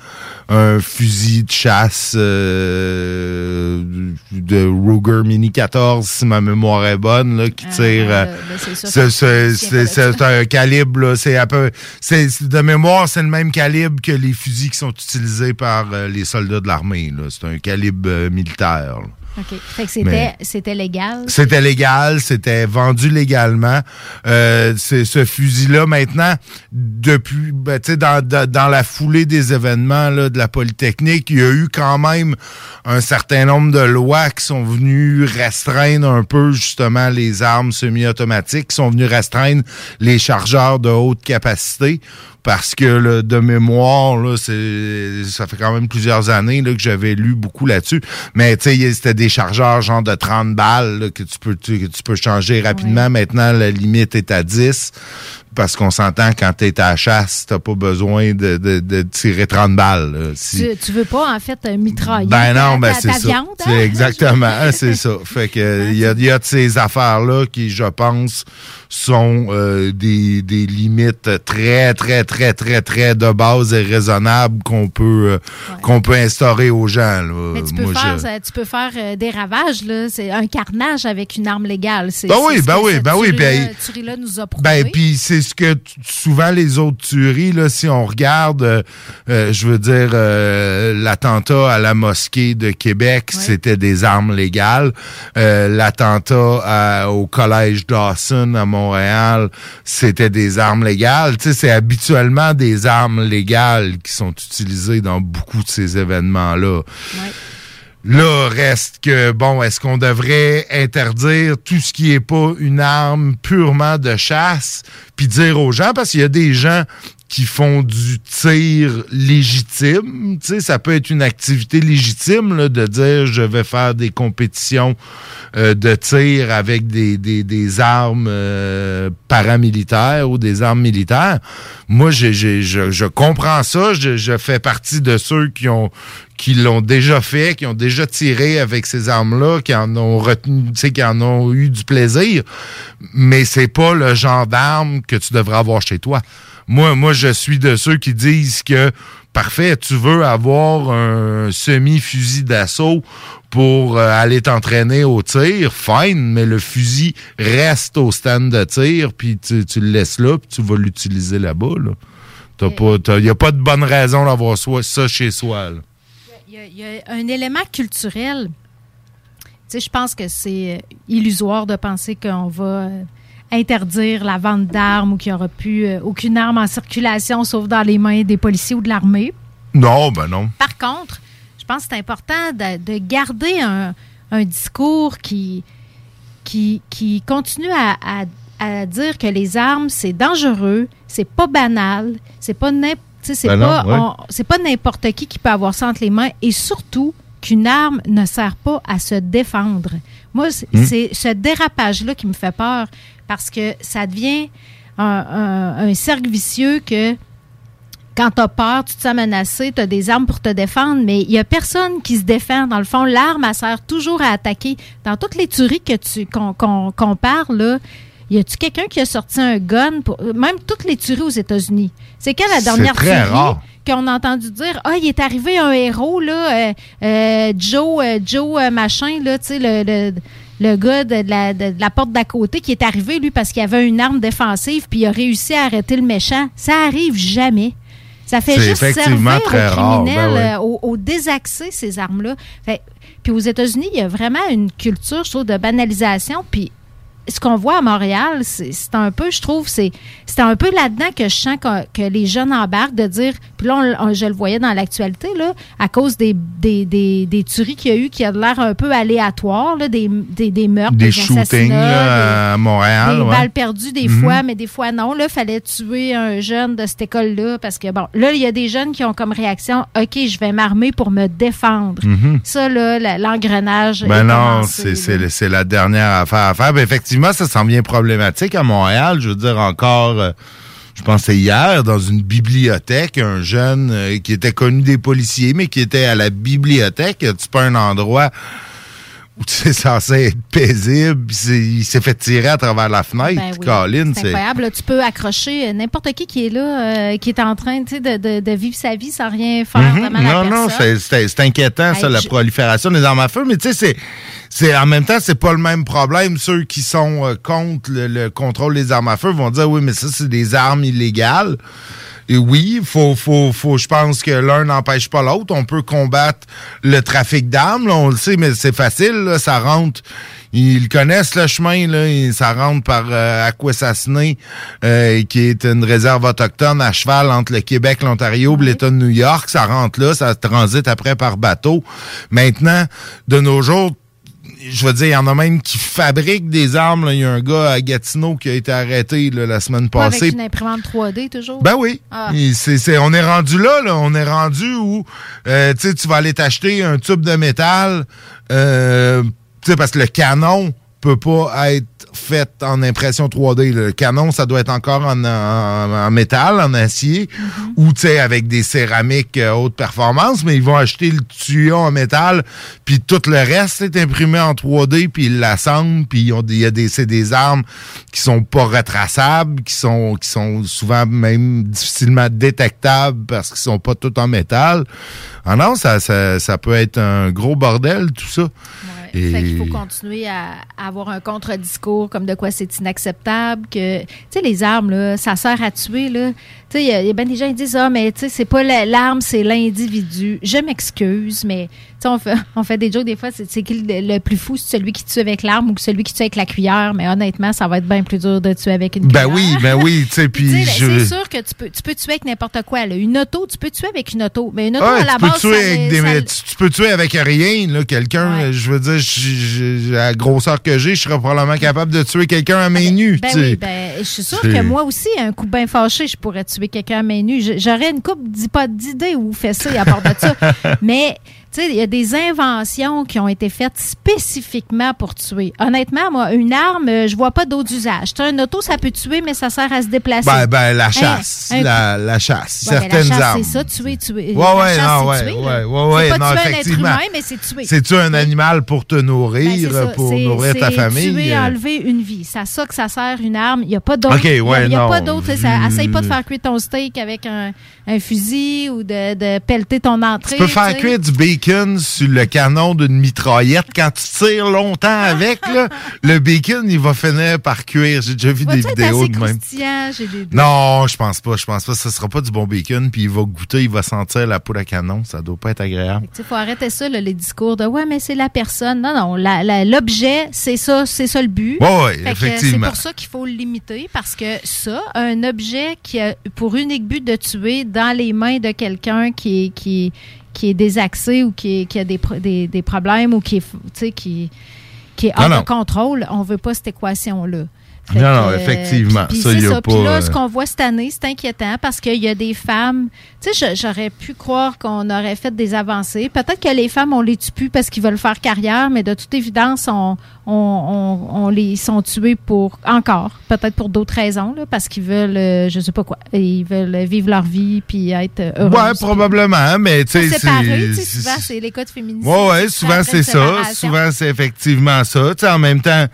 un fusil de chasse euh, de Ruger Mini 14, si ma mémoire est bonne, là, qui tire. euh, ben, c'est un calibre, c'est un peu, de mémoire, c'est le même calibre que les fusils qui sont utilisés par euh, les soldats de l'armée. là. C'est un calibre euh, militaire. là. OK. Fait que c'était légal? C'était légal, c'était vendu légalement. Euh, ce fusil-là, maintenant, depuis, ben, tu sais, dans, dans, dans la foulée des événements là, de la Polytechnique, il y a eu quand même un certain nombre de lois qui sont venues restreindre un peu justement les armes semi-automatiques, qui sont venues restreindre les chargeurs de haute capacité. Parce que là, de mémoire, là, c'est ça fait quand même plusieurs années là, que j'avais lu beaucoup là-dessus. Mais tu sais, c'était des chargeurs genre de 30 balles là, que tu peux tu- que tu peux changer rapidement. Maintenant, la limite est à 10. Parce qu'on s'entend quand tu es à la chasse, t'as pas besoin de, de, de tirer 30 balles. là. Si- Tu, tu veux pas, en fait, euh, mitrailler ben non, ben c'est ça. viande? hein? Exactement, (laughs) c'est ça. Fait que il y a, y a de ces affaires-là qui, je pense, sont euh, des, des limites très, très, très, très, très de base et raisonnables qu'on peut euh, qu'on peut instaurer aux gens. là. Mais tu peux Moi, faire, je- tu peux faire des ravages, là. C'est un carnage avec une arme légale. C'est- Ben c'est oui, ben oui, ben oui, tuerie-là- ben- tuerie-là nous a prouvé. Ben, puis c'est ce que souvent les autres tueries, là, si on regarde, euh, euh, je veux dire, euh, l'attentat à la mosquée de Québec, c'était des armes légales. Euh, l'attentat au collège Dawson à Montréal, c'était des armes légales. Tu sais, c'est habituellement des armes légales qui sont utilisées dans beaucoup de ces événements-là. Là, reste que, bon, est-ce qu'on devrait interdire tout ce qui est pas une arme purement de chasse, puis dire aux gens, parce qu'il y a des gens qui font du tir légitime, tu sais, ça peut être une activité légitime, là, de dire, je vais faire des compétitions euh, de tir avec des, des, des armes euh, paramilitaires ou des armes militaires. Moi, j'ai- je, je comprends ça, je, je fais partie de ceux qui ont qui l'ont déjà fait, qui ont déjà tiré avec ces armes-là, qui en ont retenu, qui en ont eu du plaisir, mais c'est pas le genre d'arme que tu devrais avoir chez toi. Moi, moi, je suis de ceux qui disent que parfait, tu veux avoir un semi-fusil d'assaut pour euh, aller t'entraîner au tir, fine, mais le fusil reste au stand de tir, puis tu, tu le laisses là, puis tu vas l'utiliser là-bas. Là. T'as pas, il n'y a pas de bonne raison d'avoir ça chez soi. Il y, a, il y a un élément culturel sais, je pense que c'est euh, illusoire de penser qu'on va euh, interdire la vente d'armes ou qu'il n'y aura plus euh, aucune arme en circulation sauf dans les mains des policiers ou de l'armée? Non, ben non. Par contre, je pense que c'est important de, de garder un, un discours qui, qui, qui continue à, à- à dire que les armes, c'est dangereux, c'est pas banal, c'est pas c'est Ben ouais. n'importe qui qui peut avoir ça entre les mains et surtout qu'une arme ne sert pas à se défendre. Moi, c'est Hmm. c'est ce dérapage-là qui me fait peur parce que ça devient un, un- un cercle vicieux que quand tu as peur, tu te sens menacé, tu as des armes pour te défendre, mais il y a personne qui se défend. Dans le fond, l'arme, elle sert toujours à attaquer. Dans toutes les tueries que tu qu'on parle, là, y a-tu quelqu'un qui a sorti un gun pour même toutes les tueries aux États-Unis? C'est quand la dernière tuerie qu'on a entendu dire ah il est arrivé un héros là euh, euh, Joe euh, Joe machin là tu sais le, le le gars de la, de- de la porte d'à côté qui est arrivé, lui, parce qu'il avait une arme défensive, puis il a réussi à arrêter le méchant. Ça arrive jamais. Ça fait juste servir très aux rare, criminels, ben ouais. euh, aux, aux désaxés, ces armes-là. Puis aux États-Unis, il y a vraiment une culture, je trouve, de banalisation. Puis ce qu'on voit à Montréal, c'est un peu, je trouve, c'est un peu là-dedans que je sens que, que les jeunes embarquent de dire, puis là, on- on- je le voyais dans l'actualité, là, à cause des, des, des, des tueries qu'il y a eu, qui a l'air un peu aléatoire, là, des, des, des meurtres, Des shootings là, à Montréal. des ouais. balles perdues des Mhm. fois, mais des fois non. Là, fallait tuer un jeune de cette école-là parce que, bon, là, il y a des jeunes qui ont comme réaction, OK, je vais m'armer pour me défendre. Mhm. Ça, là, l'engrenage. Ben non, c'est la dernière affaire à faire. Ben effectivement, ça s'en vient problématique à Montréal. Je veux dire encore, euh, je pensais hier, dans une bibliothèque, un jeune euh, qui était connu des policiers, mais qui était à la bibliothèque. C'est pas un endroit où tu es censé être paisible. c'est- Il s'est fait tirer à travers la fenêtre. Ben oui. Colin, c'est incroyable. là. Tu peux accrocher euh, n'importe qui qui est là, euh, qui est en train de, de, de vivre sa vie sans rien faire de mal à Non, non, c'est- c'est c'est inquiétant, ça, la prolifération des armes à feu. Mais tu sais, c'est- c'est en même temps, c'est pas le même problème. Ceux qui sont euh, contre le, le contrôle des armes à feu vont dire oui, mais ça, c'est des armes illégales. Et oui, faut, faut, faut, je pense que l'un n'empêche pas l'autre. On peut combattre le trafic d'armes, on le sait, mais c'est facile, là, ça rentre. Ils connaissent le chemin, là, et ça rentre par euh, Akwesasne, euh, qui est une réserve autochtone à cheval entre le Québec, l'Ontario, et l'État de New York. Ça rentre là, ça transite après par bateau. Maintenant, de nos jours, je veux dire, il y en a même qui fabriquent des armes. Il y a un gars à Gatineau qui a été arrêté là, la semaine Pas avec passée une imprimante 3D toujours? ben oui. Ah. C'est- on est rendu là, là. On est rendu où euh, tu vas aller t'acheter un tube de métal, euh, parce que le canon peut pas être fait en impression 3D. là. Le canon, ça doit être encore en, en- en métal, en acier, ou tu sais, avec des céramiques euh, haute performance, mais ils vont acheter le tuyau en métal, puis tout le reste est imprimé en 3D, puis ils l'assemblent, puis il y a des, c'est des armes qui sont pas retraçables, qui sont, qui sont souvent même difficilement détectables parce qu'ils sont pas tous en métal. Ah non, ça, ça, ça peut être un gros bordel, tout ça. Et- Fait qu'il faut continuer à, à avoir un contre-discours comme de quoi c'est inacceptable, que, tu sais, les armes, là, ça sert à tuer, là. Tu sais, il y a- il y, a bien des gens qui disent, ah, mais tu sais, c'est pas la- l'arme, c'est l'individu. Je m'excuse, mais, tu sais, on fait, (laughs) on fait des jokes des fois, c'est qui le, le plus fou, c'est celui qui tue avec l'arme ou celui qui tue avec la cuillère, mais honnêtement, ça va être bien plus dur de tuer avec une Ben cuillère. oui, ben oui, tu sais, (laughs) puis je... C'est sûr que tu peux, tu peux tuer avec n'importe quoi. Là. Une auto, tu peux tuer avec une auto. Mais une auto, à la tu, peux base, tuer ça- avec des- ça- tu, tu peux tuer avec rien, là, quelqu'un. Je veux dire, je- je- à la grosseur que j'ai, je serais probablement capable de tuer quelqu'un à main nue. Ben tu sais. oui, ben, je suis sûre que moi aussi, un coup bien fâché, je pourrais tuer quelqu'un à main nue. J'aurais une coupe d'idées ou fessées à part de ça. (laughs) Mais, sais, il y a des inventions qui ont été faites spécifiquement pour tuer. Honnêtement, moi, une arme, euh, je vois pas d'autre usage. Tu sais, un auto, ça peut tuer, mais ça sert à se déplacer. Ben, ben, la Hein, chasse. la, la chasse. Ouais, ben, certaines la chasse, armes. c'est ça, tuer, tuer. Ouais, la ouais, chasse, non, c'est ouais, tuer, ouais, là. ouais, ouais, c'est pas non, tuer un être humain, mais c'est tuer. C'est tu un animal pour te nourrir, Ben, c'est pour C'est- nourrir ta c'est famille. Tuer, euh, enlever une vie. C'est à ça que ça sert une arme. Il n'y a pas d'autre. Ok, il y a- ouais, il y a non. pas d'autre. Hmm. Essaye pas de faire cuire ton steak avec un, un fusil ou de, de pelleter ton entrée. Tu peux faire cuire du bacon bacon sur le canon d'une mitraillette. Quand tu tires longtemps avec, là, le bacon, il va finir par cuire. J'ai déjà vu des vidéos de même. des. Non, je pense pas. Je pense pas. Ce sera pas du bon bacon. Puis il va goûter, il va sentir la poudre à canon. Ça doit pas être agréable. Il faut arrêter ça, là, les discours de ouais, mais c'est la personne. Non, non, l'objet, c'est ça, c'est ça le but. Ouais, ouais, euh, effectivement. C'est pour ça qu'il faut le limiter parce que ça, un objet qui a pour unique but de tuer dans les mains de quelqu'un qui, qui est désaxé ou qui, est- qui a des, des, des problèmes ou qui est, qui, qui est hors Non, de contrôle, on veut pas cette équation-là. Fait Non, non, euh, effectivement. puis- Ça, ça. Pas, là, euh, ce qu'on voit cette année, c'est inquiétant parce qu'il y a des femmes. Tu sais, j'aurais pu croire qu'on aurait fait des avancées. Peut-être que les femmes, on les tue plus parce qu'ils veulent faire carrière, mais de toute évidence, on, on, on- on les sont tués pour encore, peut-être pour d'autres raisons, là, parce qu'ils veulent, euh, je sais pas quoi, ils veulent vivre leur vie puis être heureux. Ouais, probablement, mais tu sais. c'est- souvent, c'est les cas de féminicide. Ouais, ouais, souvent c'est ça. Souvent c'est effectivement ça. Tu sais, en même temps,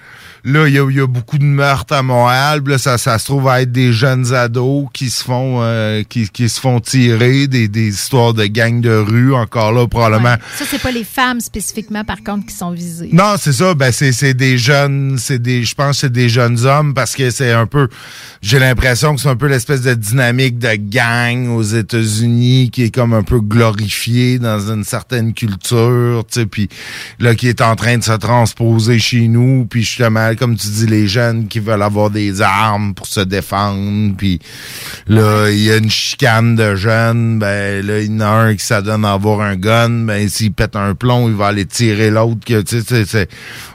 là, il y y a beaucoup de meurtres à Montréal. Là, ça, ça se trouve à être des jeunes ados qui se font euh, qui, qui se font tirer, des, des histoires de gangs de rue, encore là, probablement. Ça, c'est pas les femmes spécifiquement, par contre, qui sont visées. Non, c'est ça. Ben, c'est, c'est des jeunes, c'est des, je pense que c'est des jeunes hommes parce que c'est un peu, j'ai l'impression que c'est un peu l'espèce de dynamique de gang aux États-Unis qui est comme un peu glorifiée dans une certaine culture, tu sais, puis là, qui est en train de se transposer chez nous, puis justement, comme tu dis, les jeunes qui veulent avoir des armes pour se défendre, puis là, il y a une chicane de jeunes, ben là, il y en a un qui s'adonne à avoir un gun, ben s'il pète un plomb, il va aller tirer l'autre, que tu sais,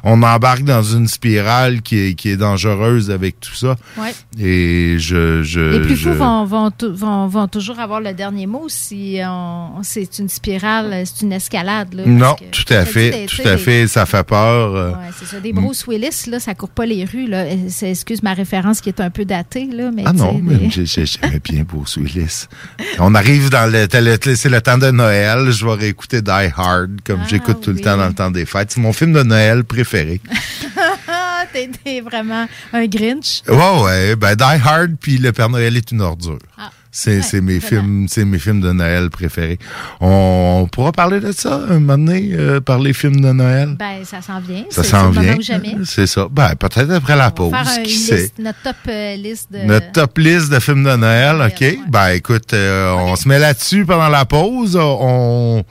on embarque dans une spirale qui est, qui est dangereuse avec tout ça. Ouais. Et je, je, Les plus je- fous vont, vont, vont, vont toujours avoir le dernier mot si on, c'est une spirale, c'est une escalade. Là, Non, que- tout à fait, tout à fait, ça fait peur. euh, Ouais, c'est ça. Des Bruce Willis, là, ça court pas les rues. Là. Excuse ma référence qui est un peu datée. Là, mais Ah non, mais j'ai- j'ai- j'aimais bien Bruce Willis. On arrive dans le, c'est le temps de Noël. Je vais réécouter Die Hard comme Ah j'écoute tout le temps dans le temps des fêtes. C'est mon film de Noël préféré. (laughs) t'es vraiment un Grinch? Ouais, ouais. Ben, Die Hard puis Le Père Noël est une ordure. Ah. C'est, mes films, c'est mes films de Noël préférés. On, on pourra parler de ça un moment donné, euh, par les films de Noël? Ben, ça s'en vient. Ça s'en vient. C'est ça. Ben, peut-être après la pause. Va faire qui sait? liste- notre top euh, liste de. Notre top liste de films de Noël, OK? Ben écoute, euh, on se met là-dessus pendant la pause. On,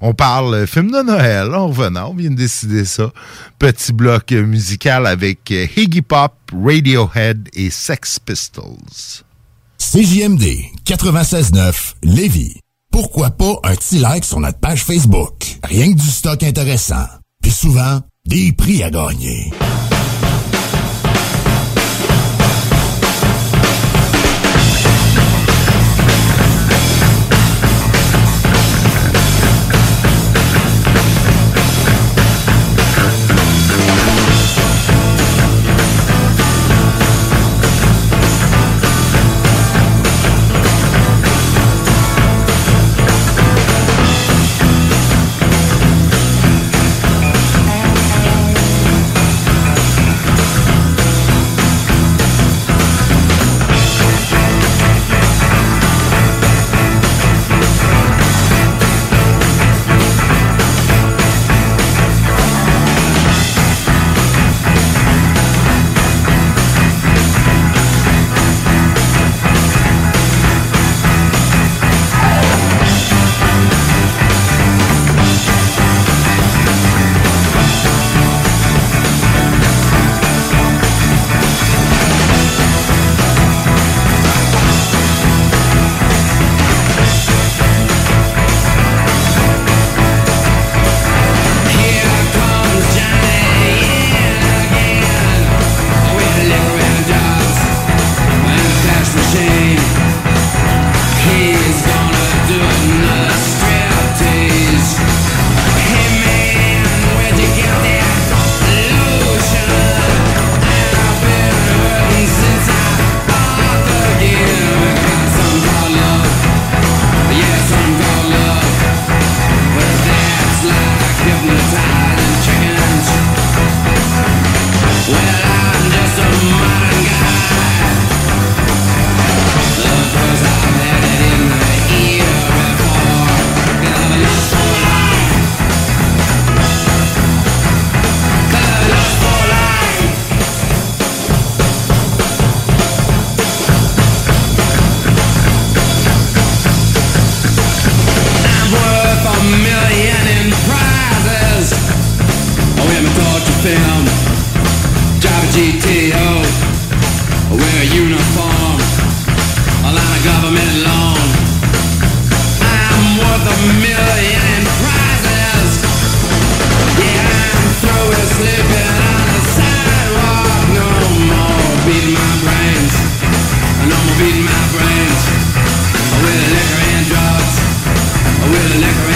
on parle film de Noël en revenant. On vient de décider ça. Petit bloc musical avec euh, Iggy Pop, Radiohead et Sex Pistols. CJMD 96.9 Lévis. Pourquoi pas un petit like sur notre page Facebook? Rien que du stock intéressant. Puis souvent, des prix à gagner. the next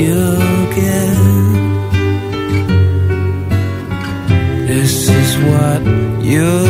you. This is what you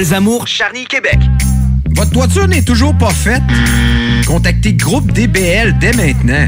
Amours, Charny, Québec. Votre toiture n'est toujours pas faite? Contactez Groupe DBL dès maintenant.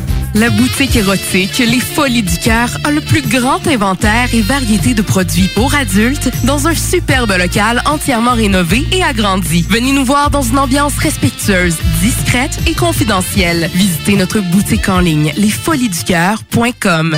La boutique érotique Les Folies du Cœur a le plus grand inventaire et variété de produits pour adultes dans un superbe local entièrement rénové et agrandi. Venez nous voir dans une ambiance respectueuse, discrète et confidentielle. Visitez notre boutique en ligne lesfoliesducoeur.com.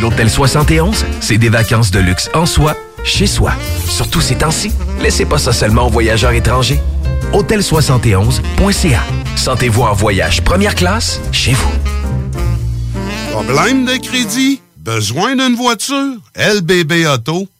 L'Hôtel 71, c'est des vacances de luxe en soi, chez soi. Surtout ces temps-ci, laissez pas ça seulement aux voyageurs étrangers. Hôtel71.ca. Sentez-vous en voyage première classe chez vous. Problème de crédit? Besoin d'une voiture? LBBauto.com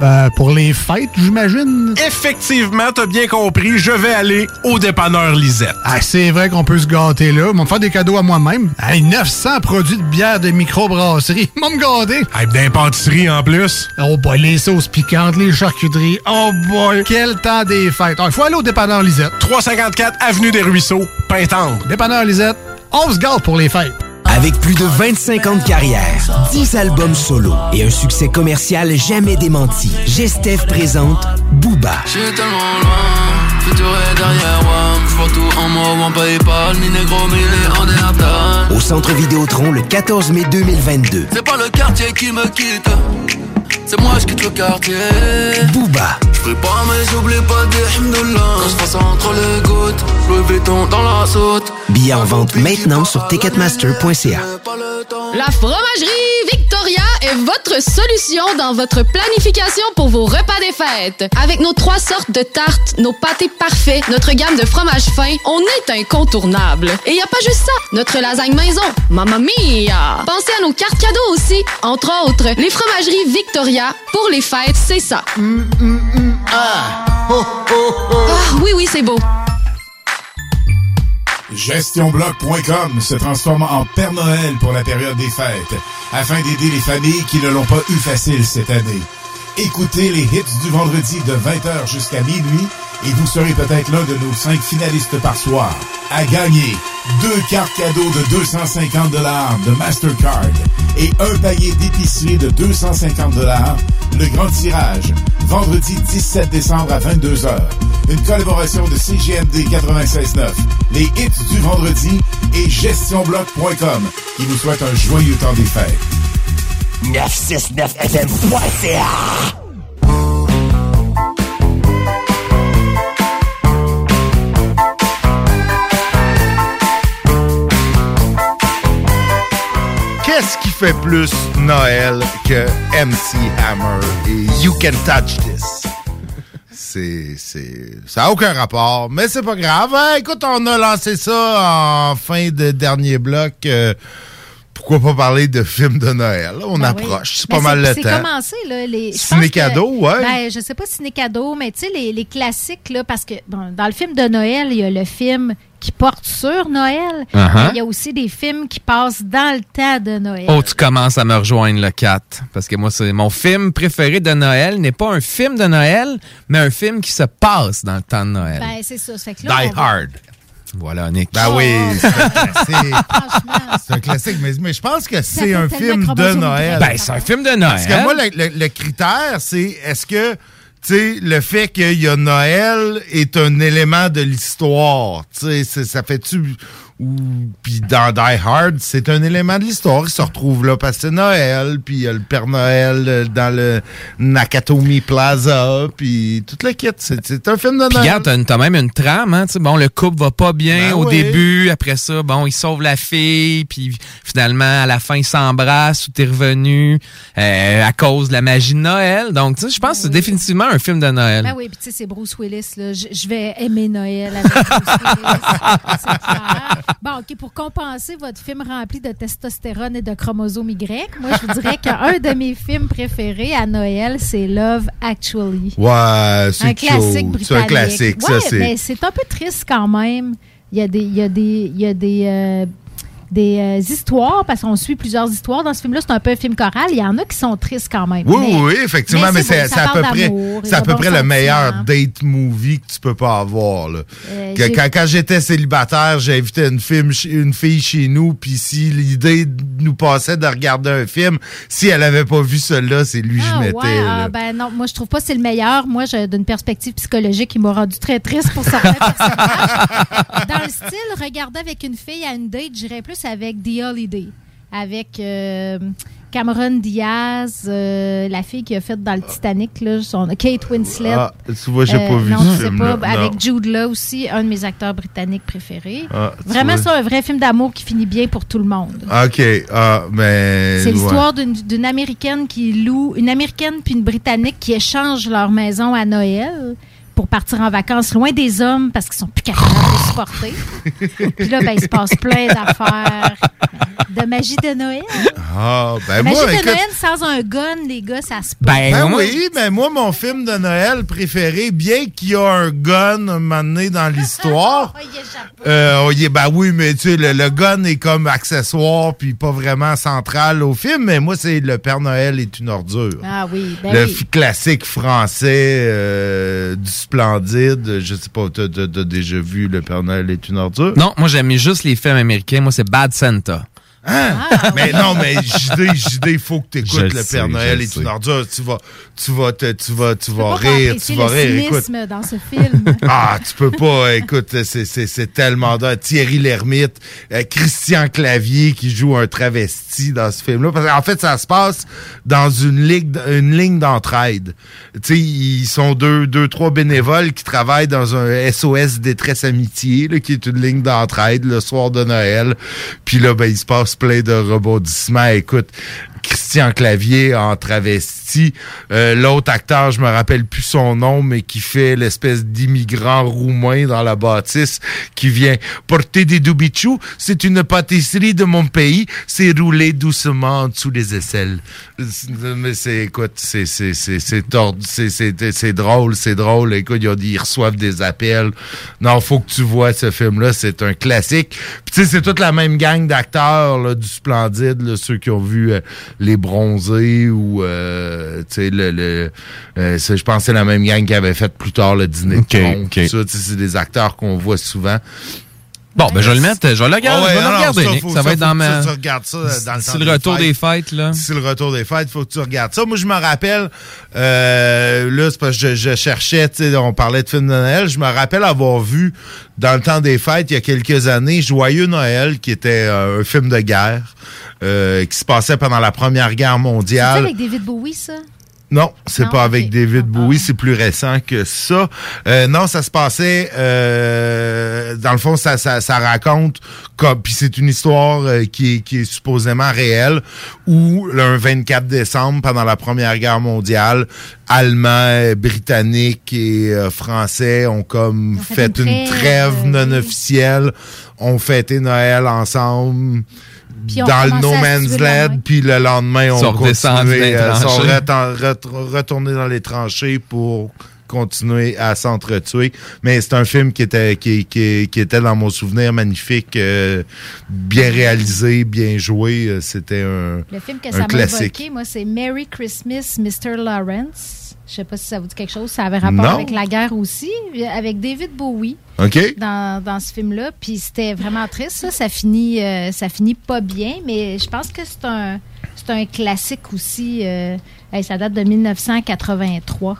Ben, pour les fêtes, j'imagine. Effectivement, t'as bien compris, je vais aller au dépanneur Lisette. Ah, c'est vrai qu'on peut se gâter là. M'en faire des cadeaux à moi-même. Hey, 900 produits de bière de microbrasserie. (laughs) M'en me gâter. Hey, d'impantisserie en plus. Oh boy, les sauces piquantes, les charcuteries. Oh boy, quel temps des fêtes. Il faut aller au dépanneur Lisette. 354 Avenue des Ruisseaux, Pintendre. Dépanneur Lisette, on se gâte pour les fêtes. Avec plus de 25 ans de carrière, 10 albums solo et un succès commercial jamais démenti, Gestev présente Booba. J'suis tellement loin, futur est derrière moi. J'vois tout en moi, ou en Paypal, ni négro, ni les Andéatal. Au Centre Vidéotron le 14 mai 2022. C'est pas le quartier qui me quitte, c'est moi je quitte le quartier. Booba, J'prie pas, mais j'oublie pas des hymnes Quand j'passe entre les gouttes, Louis Vuitton dans la saute. billets en vente maintenant sur ticketmaster.ca. La fromagerie Victoria est votre solution dans votre planification pour vos repas des fêtes. Avec nos trois sortes de tartes, nos pâtés parfaits, notre gamme de fromages fins, on est incontournable. Et y a pas juste ça, notre lasagne maison, mamma mia! Pensez à nos cartes cadeaux aussi. Entre autres, les fromageries Victoria, pour les fêtes, c'est ça. Ah! Ah, oui, oui, c'est beau. GestionBloc.com se transforme en Père Noël pour la période des fêtes, afin d'aider les familles qui ne l'ont pas eu facile cette année. Écoutez les hits du vendredi de 20h jusqu'à minuit et vous serez peut-être l'un de nos cinq finalistes par soir. À gagner deux cartes cadeaux de 250 dollars de Mastercard et un panier d'épicerie de 250 dollars. Le grand tirage, vendredi 17 décembre à 22h. Une collaboration de CGMD 96.9, les hits du vendredi et gestionbloc.com qui vous souhaite un joyeux temps des fêtes. 969fm.ca qui fait plus Noël que MC Hammer et You Can Touch This. C'est, c'est, ça n'a aucun rapport, mais c'est pas grave. Hein, écoute, on a lancé ça en fin de dernier bloc. euh, pourquoi pas parler de films de Noël? On Ben oui. approche, c'est Ben, pas mal le C'est temps. commencé, là. Les, je Ciné pense que- cadeau, ouais. Ben, je sais pas ciné cadeau, mais tu sais, les, les classiques, là, parce que bon, dans le film de Noël, il y a le film qui porte sur Noël. Uh-huh. mais Il y a aussi des films qui passent dans le temps de Noël. Oh, tu commences à me rejoindre, le 4. Parce que moi, c'est mon film préféré de Noël n'est pas un film de Noël, mais un film qui se passe dans le temps de Noël. Ben, c'est ça. Ça fait que là, va- Hard. Voilà, Nick. Ben oui, c'est un classique. (laughs) C'est un classique, mais, mais je pense que c'est un film de Noël. Ben, c'est un film de Noël. Parce que moi, le, le- le critère, c'est est-ce que, tu sais, le fait qu'il y a Noël est un élément de l'histoire. Tu sais, ça fait-tu. Ou, puis dans Die Hard, c'est un élément de l'histoire. Il se retrouve là parce que c'est Noël, puis il y a le Père Noël euh, dans le Nakatomi Plaza, puis toute la kit. C'est c'est un film de Noël. regarde, t'as même une trame, hein, tu sais, bon, le couple va pas bien Ben au oui. début, après ça, bon, il sauve la fille, puis finalement, à la fin, ils s'embrassent, tout est revenu euh, à cause de la magie de Noël. Donc, tu sais, je pense que c'est définitivement un film de Noël. Ben oui, puis tu sais, c'est Bruce Willis. Là. Je, je vais aimer Noël avec Bruce Willis. (laughs) C'est clair. (laughs) Bon, OK, pour compenser votre film rempli de testostérone et de chromosomes Y, moi, je vous dirais qu'un de mes films préférés à Noël, c'est Love Actually. Ouais, c'est Un classique britannique. C'est un classique, ça, Ouais, c'est. mais c'est un peu triste quand même. Il y a des, il y a des, il y a des, euh, des euh, histoires, parce qu'on suit plusieurs histoires dans ce film-là. C'est un peu un film choral. Il y en a qui sont tristes quand même. Oui, Mais- oui, effectivement, mais, c'est à peu près, c'est à peu près le meilleur sentiments. date movie que tu peux pas avoir. Là. Euh, Que- j'ai- quand quand j'étais célibataire, j'invitais une, film, ch- une fille chez nous, puis si l'idée nous passait de regarder un film, si elle avait pas vu celui-là, c'est lui que Ah, je mettais. ouais, là. ah, ben non, moi je trouve pas que c'est le meilleur. Moi, d'une perspective psychologique, il m'a rendu très triste pour certains personnages. (laughs) Dans le style, regarder avec une fille à une date, j'irais plus avec The Holiday, avec euh, Cameron Diaz, euh, la fille qui a fait dans le Titanic, là, son, Kate Winslet. Ah, tu vois, j'ai pas vu non, ce film-là, pas. Avec Jude Law aussi, un de mes acteurs britanniques préférés. Ah, Vraiment, ça, un vrai film d'amour qui finit bien pour tout le monde. OK, ah, mais... C'est l'histoire d'une d'une Américaine qui loue, une Américaine puis une Britannique qui échangent leur maison à Noël pour partir en vacances loin des hommes parce qu'ils sont plus capables de supporter. (laughs) Puis là, ben, il se passe plein d'affaires. De magie de Noël. Ah, ben magie moi, de écoute, Noël sans un gun, les gars, ça se peut. Ben, oui, mais moi, mon film de Noël préféré, bien qu'il y a un gun un moment donné dans l'histoire, (laughs) euh, oh, il est- ben oui, mais tu sais, le, le gun est comme accessoire puis pas vraiment central au film, mais moi, c'est Le Père Noël est une ordure. Ah oui, ben le oui. classique français euh, du splendide. Je sais pas, t'as t'as déjà vu Le Père Noël est une ordure? Non, moi, j'aime juste les films américains. Moi, c'est Bad Santa. Hein? mais non, mais JD, JD, il faut que tu écoutes le Le sais, Père Noël le sais. une ordure. Tu vas, tu vas, te- tu vas, tu vas rire, tu vas le rire. Écoute, cynisme dans ce film. (laughs) ah, tu peux pas, écoute, c'est- tellement dingue. Thierry Lhermitte, euh, Christian Clavier qui joue un travesti dans ce film-là. Parce qu'en fait, ça se passe dans une ligue, une ligne d'entraide. Tu sais, ils sont deux, deux, trois bénévoles qui travaillent dans un SOS détresse amitié, là, qui est une ligne d'entraide le soir de Noël. Puis là, ben, il se passe plein de rebondissements. Écoute, Christian Clavier en travesti. Euh, L'autre acteur, je me rappelle plus son nom, mais qui fait l'espèce d'immigrant roumain dans la bâtisse qui vient porter des doubichous. C'est une pâtisserie de mon pays. C'est roulé doucement en dessous des aisselles. Mais c'est, écoute, c'est, c'est, c'est, c'est drôle, c'est drôle. Écoute, ils, ont dit, ils reçoivent des appels. Non, faut que tu vois ce film-là. C'est un classique. Puis tu sais, c'est toute la même gang d'acteurs du Splendide, là, ceux qui ont vu euh, Les Bronzés ou, euh, tu sais, le, le euh, je pense que c'est la même gang qui avait fait plus tard le Dîner de Ok, con. ok. tout ça, tu sais, c'est des acteurs qu'on voit souvent. Bon, ben, je vais le mettre, je vais le regarder, Ah ouais, je vais le non, regarder, ça, Nick. faut- Ça va être dans ma. tu- tu regardes ça, dans le C'est temps le des retour fêtes. des fêtes, là. C'est le retour des fêtes, faut que tu regardes ça. Moi, je me rappelle, euh, là, c'est parce que je, je cherchais, tu sais, on parlait de films de Noël, je me rappelle avoir vu, dans le temps des fêtes, il y a quelques années, Joyeux Noël, qui était euh, un film de guerre, euh, qui se passait pendant la Première Guerre C'est mondiale. avec David Bowie, ça? Non, c'est pas avec David Bowie, c'est plus récent que ça. Euh, non, ça se passait euh, dans le fond, ça, ça, ça raconte comme puis c'est une histoire euh, qui, est, qui est supposément réelle où le un 24 décembre pendant la Première Guerre mondiale, Allemands, Britanniques et Français ont comme fait fait, une une, trêve, trêve non officielle, ont fêté Noël ensemble. Dans le No Man's Land, puis le lendemain, on continué, euh, sont retournés dans les tranchées pour continuer à s'entretuer. Mais c'est un film qui était qui, qui, qui était dans mon souvenir magnifique, euh, bien réalisé, bien joué. Euh, C'était un, Le film que ça m'a évoqué, moi, c'est Merry Christmas, Mr. Lawrence. Je sais pas si ça vous dit quelque chose. Ça avait rapport Non. avec la guerre aussi, avec David Bowie. OK. Dans, dans ce film-là. Puis c'était vraiment triste. Ça, ça finit, euh, ça finit pas bien, mais je pense que c'est un, c'est un classique aussi. euh, hey, ça date de 1983.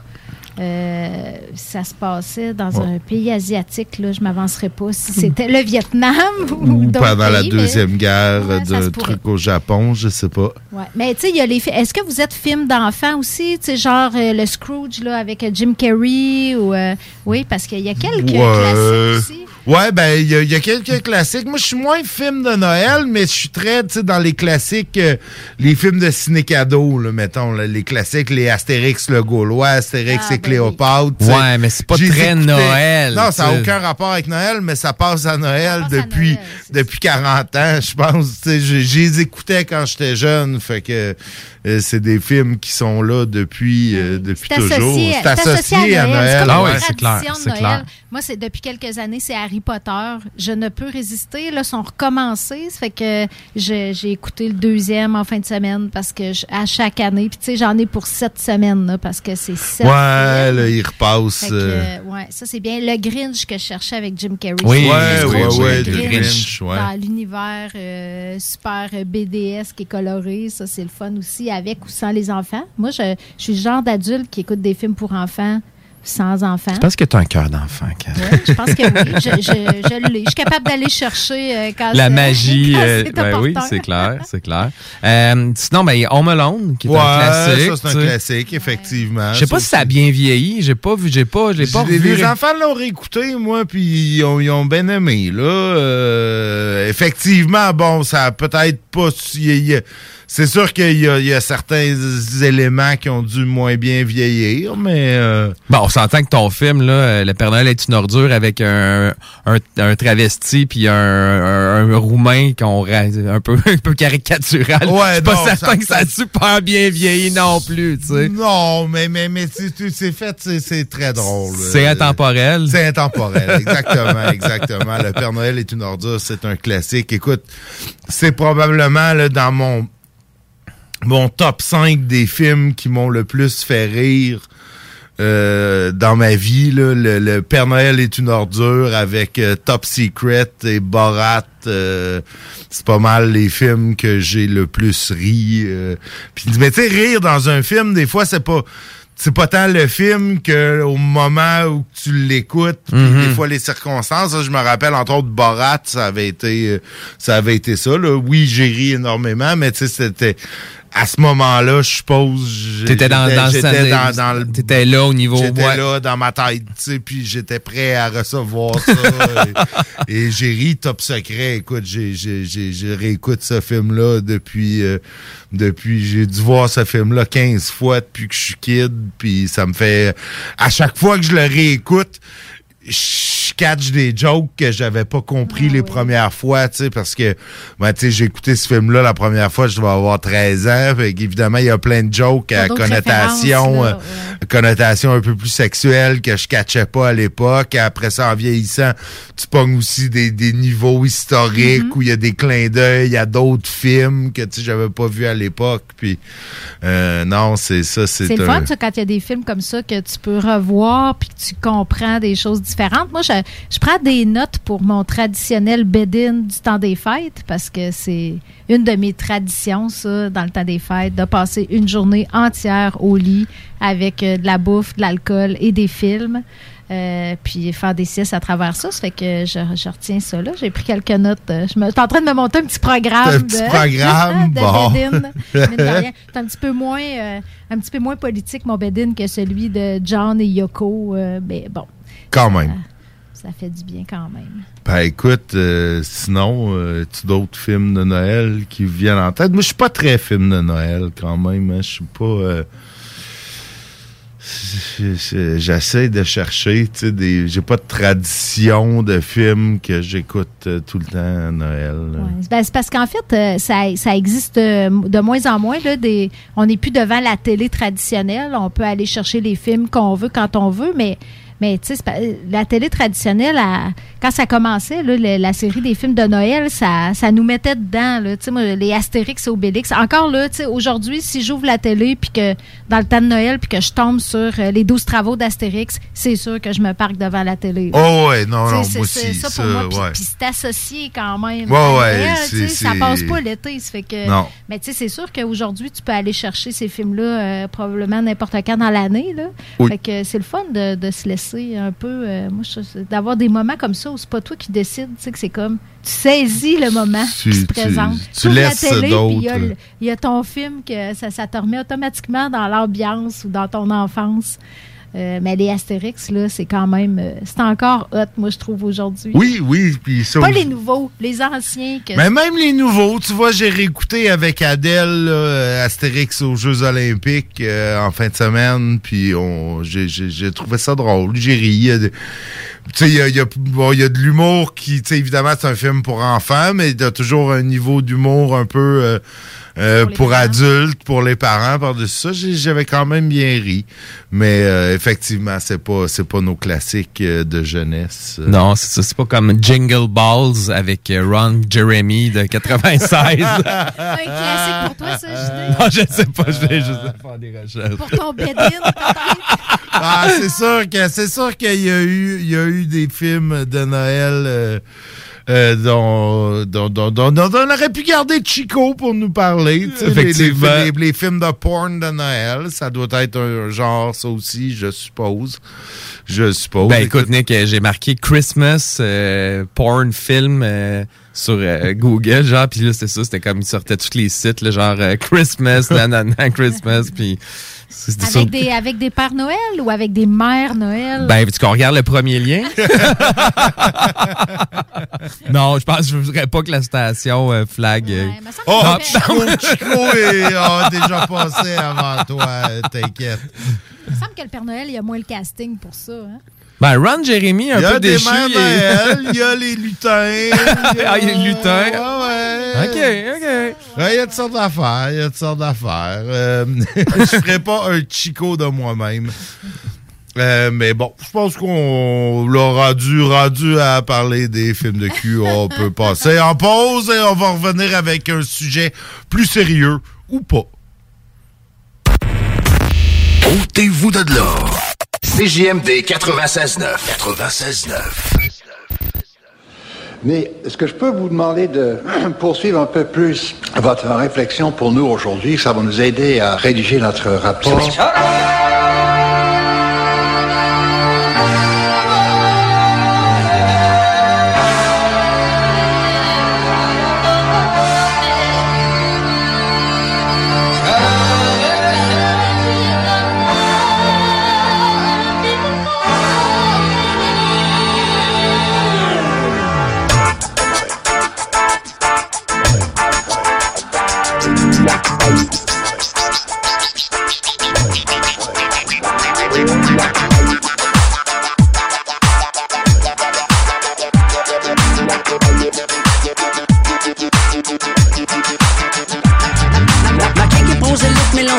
Euh, ça se passait dans Ouais. un pays asiatique. Là, je m'avancerai pas si c'était le Vietnam (laughs) ou, Ou pendant la mais- deuxième guerre, Ouais, pourrait. truc au Japon, je sais pas. Ouais. Mais tu sais, il y a les Est-ce que vous êtes film d'enfant aussi? Tu sais, genre euh, le Scrooge là, avec Jim Carrey ou. euh, oui, parce qu'il y a quelques classiques aussi. Ouais, ben, il y, a- il y a quelques classiques. Moi, je suis moins film de Noël, mais je suis très, tu sais, dans les classiques, euh, les films de ciné-cadeau, là, mettons, là, les classiques, les Astérix le Gaulois, Astérix Ah, et ben Cléopâtre. tu sais. Ouais, mais c'est pas J'ai très écouté- Noël, Non, ça n'a aucun rapport avec Noël, mais ça passe à Noël depuis, depuis 40 ans, je pense. Tu sais, les écoutais quand j'étais jeune, fait que euh, c'est des films qui sont là depuis, euh, depuis C'est toujours. associé, C'est associé à Noël. C'est comme Ah ouais, c'est clair. Moi, c'est depuis quelques années, c'est Harry Potter. Je ne peux résister. Là, ils sont recommencés. Ça fait que je- j'ai écouté le deuxième en fin de semaine parce que je- à chaque année. Puis tu sais, j'en ai pour sept semaines là, parce que c'est sept. Ouais, là, il repasse. Que, euh, ouais, ça c'est bien. Le Grinch que je cherchais avec Jim Carrey. Oui, C'est ouais, le ouais, Grinch, ouais, le le Grinch Grinch, ouais. Dans l'univers euh, super BDS qui est coloré, ça c'est le fun aussi, avec ou sans les enfants. Moi, je, je suis le genre d'adulte qui écoute des films pour enfants sans enfants. C'est parce que tu as un cœur d'enfant. Ouais, je pense que oui. Je, je, je. Je suis capable d'aller chercher euh, quand La magie, (laughs) quand euh, c'est ben oui, c'est clair, c'est clair. Euh, sinon, ben, Home Alone, qui est ouais, un classique. ça, c'est un classique, effectivement. Je sais pas si ça a bien vieilli. J'ai pas vu, j'ai pas, j'ai pas Les, revu. les enfants l'ont réécouté, moi, puis ils ont, ils ont bien aimé. Là, Euh, effectivement, bon, ça a peut-être pas. y y C'est sûr qu'il y, a- il y a certains éléments qui ont dû moins bien vieillir, mais. euh, Bon, on s'entend que ton film, là, euh, Le Père Noël est une ordure avec un, un, un travesti puis un, un, un roumain qu'on un peu, (laughs) un peu caricatural. Ouais, suis pas non, certain ça- que ça a super bien vieilli non plus, tu sais. Non, mais, mais, mais c'est- c'est c'est fait, c'est- c'est très drôle. C'est Euh, intemporel. C'est intemporel, exactement, exactement. Le Père Noël est une ordure, c'est un classique. Écoute, c'est probablement là, dans mon mon top 5 des films qui m'ont le plus fait rire euh, dans ma vie. là. Le, le Père Noël est une ordure avec euh, Top Secret et Borat. euh, c'est pas mal les films que j'ai le plus ri. euh. Puis, mais tu sais, rire dans un film, des fois, c'est pas c'est pas tant le film que au moment où tu l'écoutes, Mhm. des fois les circonstances. Ça, je me rappelle entre autres Borat, ça avait été ça avait été ça. Là. Oui, j'ai ri énormément, mais tu sais, c'était à ce moment-là, je suppose. T'étais dans, j'étais- dans dans, dans le T'étais là au niveau. J'étais ouais. là dans ma tête, tu sais, puis j'étais prêt à recevoir ça. et et j'ai ri top secret. Écoute, j'ai, j'ai, j'ai, j'ai réécoute ce film-là depuis, euh, depuis, j'ai dû voir ce film-là 15 fois depuis que je suis kid, puis ça me fait, à chaque fois que je le réécoute, je catch des jokes que j'avais pas compris Ah les premières fois, tu sais, parce que, ben, tu sais, j'ai écouté ce film-là la première fois, je devais avoir 13 ans, fait évidemment, il y a plein de jokes à connotation, connotation un peu plus sexuelle que je catchais pas à l'époque. Après ça, en vieillissant, tu pognes aussi des, des niveaux historiques Mm-hmm. où il y a des clins d'œil à d'autres films que, tu sais, j'avais pas vu à l'époque, puis, euh, non, c'est ça, c'est C'est le un- fun, ça, quand il y a des films comme ça que tu peux revoir puis que tu comprends des choses différentes. Moi, je, je prends des notes pour mon traditionnel bed-in du temps des fêtes parce que c'est une de mes traditions, ça, dans le temps des fêtes, de passer une journée entière au lit avec euh, de la bouffe, de l'alcool et des films. Euh, puis faire des siestes à travers ça. Ça fait que je, je retiens ça là. J'ai pris quelques notes. Euh, Je me je suis en train de me monter un petit programme. Un petit de, programme, (laughs) de bon. bed-in. (laughs) C'est un petit peu moins euh, un petit peu moins politique mon bed-in que celui de John et Yoko. euh, mais bon, Quand même. ça fait du bien quand même. Ben écoute, euh, sinon, euh, tu d'autres films de Noël qui viennent en tête? Moi, je suis pas très film de Noël quand même. hein. Je suis pas. euh, je- je- J'essaie de chercher, tu sais, des. J'ai pas de tradition de films que j'écoute euh, tout le temps à Noël. Ouais. Ben, c'est parce qu'en fait, ça, ça existe de moins en moins. Là, des, on n'est plus devant la télé traditionnelle. On peut aller chercher les films qu'on veut quand on veut, mais, mais tu sais, pas- la télé traditionnelle, elle- quand ça commençait, là, le- la série des films de Noël, ça, ça nous mettait dedans. Là, moi, les Astérix et Obélix. Encore là, aujourd'hui, si j'ouvre la télé puis que dans le temps de Noël puis que je tombe sur euh, les 12 travaux d'Astérix, c'est sûr que je me parque devant la télé. Oh ouais, non, non, c'est- moi c'est aussi. ça pour ça, moi. Puis- c'est associé quand même. Ouais, Noël, sais, ça passe pas l'été. Ça fait que. Non. Mais tu sais, c'est sûr qu'aujourd'hui, tu peux aller chercher ces films-là euh, probablement n'importe quand dans l'année. Là. Oui. Fait que c'est le fun de, de se laisser un peu. euh, moi, d'avoir des moments comme ça c'est pas toi qui décides. Tu sais, que c'est comme. Tu saisis le moment Tu- qui se présente. tu laisses la télé, puis il y, a d'autres. le- il y a ton film que ça, ça te remet automatiquement dans l'ambiance ou dans ton enfance. Euh, mais les Astérix, là, c'est quand même. euh, c'est encore hot, moi, je trouve, aujourd'hui. Oui, oui. Puis ça Pas les nouveaux, les anciens. Que Mais même les nouveaux, tu vois, j'ai réécouté avec Adèle là, euh, Astérix aux Jeux Olympiques euh, en fin de semaine, puis j'ai trouvé ça drôle. J'ai ri. Il y a de- Tu sais, il y a, il y a- bon, il y a de l'humour qui, tu sais, évidemment, c'est un film pour enfants, mais il y a toujours un niveau d'humour un peu euh, euh, pour, adultes, pour les parents, par-dessus ça. J'avais quand même bien ri. Mais euh, effectivement, c'est pas, c'est pas nos classiques euh, de jeunesse. euh. Non, c'est ça. C'est pas comme Jingle Balls avec Ron Jeremy de 96. (laughs) Un classique pour toi, ça, (laughs) JD? Non, je sais pas, je vais juste faire des recherches. Pour ton bed-in, peut-être? Ah, c'est sûr que c'est sûr qu'il y a eu il y a eu des films de Noël euh, euh, dont, dont, dont, dont- on aurait pu garder Chico pour nous parler. les- Les, les- les films de porn de Noël, ça doit être un genre, ça aussi, je suppose. Je suppose. Ben écoute, Nick, euh, j'ai marqué Christmas euh, porn film euh, sur euh, Google, genre, puis là, c'était ça, c'était comme, ils sortaient tous les sites, là, genre euh, Christmas, nanana, (laughs) Christmas, puis sur... Avec des, avec des pères Noël ou avec des mères Noël? Ben, tu qu'on regarde le premier lien? (laughs) non, je pense je ne voudrais pas que la station euh, flag. euh, Oh, Ah, Chico, Chico est- a déjà passé avant toi, euh, t'inquiète. Il me semble que le Père Noël, il y a moins le casting pour ça. Hein? Ben, Ron Jeremy, un Il y a peu des déchu. mères il y a les lutins. (laughs) il y a- Ah, il y a les lutins. Ouais, ouais. OK, OK. Ouais, Il y a toutes sortes d'affaires, il y a toutes sortes d'affaires. Euh, (laughs) je ferai pas un chico de moi-même. Euh, mais bon, je pense qu'on l'a rendu, rendu à parler des films de cul. On peut passer en pause et on va revenir avec un sujet plus sérieux ou pas. Ôtez-vous de l'or. CJMD 96.9. 96.9. Mais est-ce que je peux vous demander de (clears throat) poursuivre un peu plus votre réflexion pour nous aujourd'hui? Ça va nous aider à rédiger notre rapport.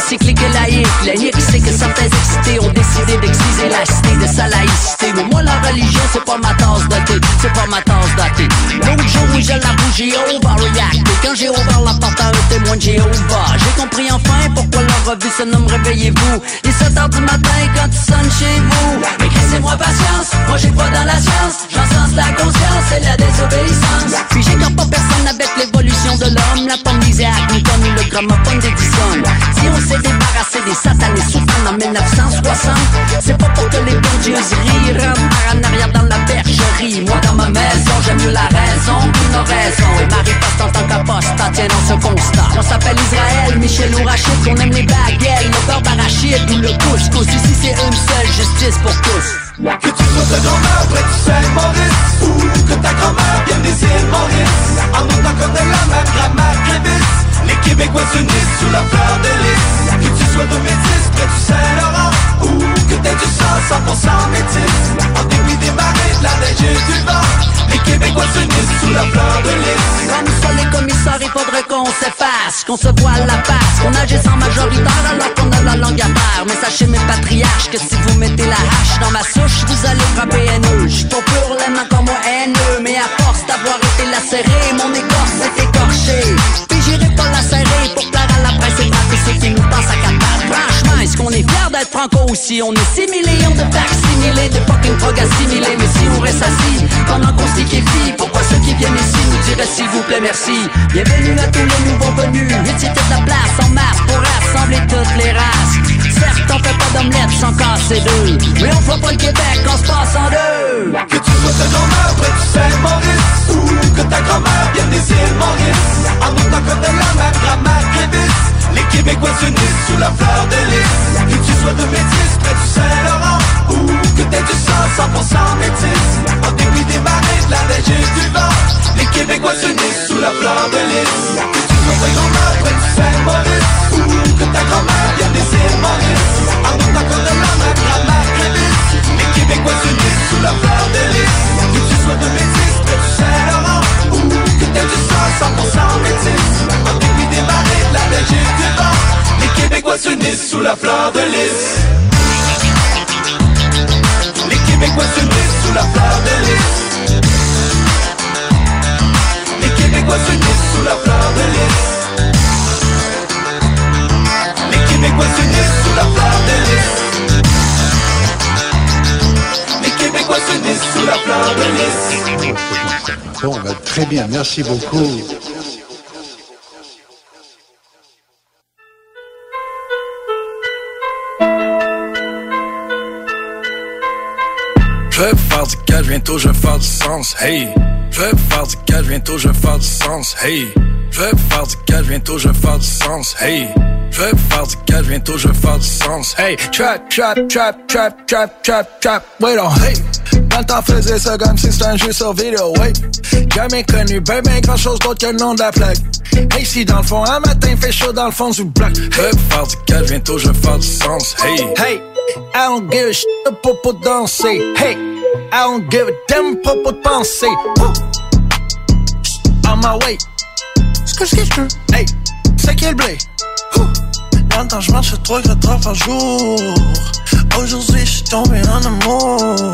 Prosélyte, mélange cyclique et laïque. Laïque, c'est que certains excités ont décidé d'exciser la cité de sa laïcité. Mais moi, la religion, c'est pas ma tasse de c'est pas ma tasse de thé. L'autre jour où j'ai la on va reacter. Quand j'ai ouvert la porte à un témoin de Jéhovah, j'ai compris enfin pourquoi leur revue se nomme Réveillez-vous. 17 heures du matin quand tu sonnes chez vous. Écrissez-moi patience, moi j'ai pas dans la science. J'encense la conscience et la désobéissance. Puis j'écarte pas personne avec de l'homme. La pomme d'Isaac Newton ou le gramophone d'Edison. Si on s'est débarrassé des satanés souffrants en 1960, c'est pas pour que les bons dieux rient. Par en arrière dans la bergerie. Moi dans ma maison, j'aime mieux la raison qu'une. Et Marie passe en tant qu'apostat, tiens dans ce constat. On s'appelle Israël, Michel ou Rachid, qu'on aime les baguettes, le beurre d'arachide ou le couscous. Ici c'est une seule justice pour tous. Que tu sois ta grand-mère près du Saint-Maurice Ou que ta grand-mère vienne des îles Maurice Québécois s'unissent sous la fleur de lys Que tu sois de métis près du Saint-Laurent Ou que t'aies du sang 100% métis En dépit des marées, de la neige du vent Les Québécois s'unissent sous la fleur de lys Comme ça les commissaires, il faudrait qu'on s'efface, qu'on se voile la face, qu'on agisse en majoritaire alors qu'on a la langue à terre. Mais sachez mes patriarches que si vous mettez la hache dans ma souche, vous allez frapper haineux. J'suis trop pur, l'aime encore moins haineux, mais à force d'avoir été lacéré, mon écorce s'est écorchée. Franco aussi? On est 6 millions de vaccinés, de fucking drogues assimilées, mais si on reste assis pendant qu'on s'y quéfie, pourquoi ceux qui viennent ici nous diraient s'il vous plaît merci? Bienvenue à tous les nouveaux venus, utilité de la place en masse pour rassembler toutes les races. Certes, on fait pas d'omelette sans casser deux, mais on fera pas le Québec en se passe en deux. Que tu sois ta grand-mère près du Saint-Maurice Ou que ta grand-mère vienne des îles Maurice En autant qu'on ait la même grammaire Les Québécois s'unissent sous la fleur de lys Sois de métis près du Saint-Laurent Ou que t'aies du sang 100% métis. En dépit des marées, de la neige et du vent. Les Québécois s'unissent sous la fleur de lys. Que tu sois ta grand-mère près du Saint-Maurice Ou que ta grand-mère vienne des îles Maurice. En autant qu'on ait la même grammaire qu'Ibis Les Québécois s'unissent sous la fleur de lys. Que tu sois de métis près du Saint-Laurent Ou que t'aies du sang 100% métis. En dépit des marées, de la neige et du vent Québécois s'unissent sous la fleur de lys. Les Québécois s'unissent sous la fleur de lys. Les Québécois s'unissent sous la fleur de lys. Les Québécois s'unissent sous la fleur de lys. Les Québécois s'unissent sous la fleur de lys. Bon, ben, très bien, merci beaucoup. Cash, bientôt je vais faire du sens, hey. Je vais faire du cash, bientôt je vais faire du sens, hey. Je vais faire du cash, bientôt je vais faire du sens, hey. Je vais faire du cash, bientôt je vais faire du sens, hey. Trap, trap, trap, trap, trap, trap, trap, wait on, hey. Dans le temps faisait ça comme si c'était un jeu sur vidéo, hey. Jamais connu, ben ben grand chose d'autre que le nom de la plaque. Hey, si dans le fond, un matin fait chaud dans le fond du bloc. Je vais faire du cash, bientôt je vais faire du sens, hey. Hey, I don't give a shit popo danser, hey. I don't give a damn propos de pensée. On my way. Ce que je Hey, c'est quel blé? Temps, je marche trois quatre heures par jour. Aujourd'hui, je suis tombé en amour.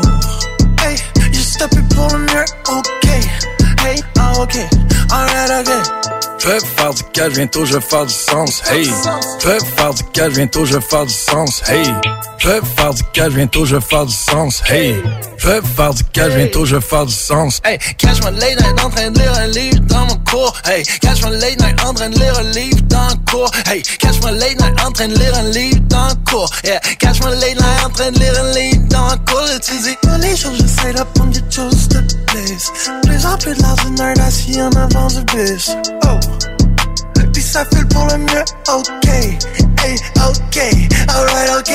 Hey, juste tapé pour le mieux, ok. Hey, ah, ok. Alright, ok. Je vais faire du cash, bientôt je vais faire du sens, hey. Je vais faire du cash, bientôt je vais faire du sens, hey. Je vais faire du cash, bientôt je vais faire du sens, hey. Je vais faire du cash, bientôt je vais faire du sens. Hey, catch my late night en train de lire un livre dans mon cours. Hey, catch my late night en train de lire un livre dans le cours. Hey, catch my late night en train de lire un livre dans le cours. Yeah, catch my late night en train de lire un livre dans le cours. Et tu dis, tous les jours j'essaie d'apprendre des choses de place. Plus en plus de l'ordinaire assis en avant du bus. Oh. Ça file pour le mieux, ok, hey, ok, alright, ok.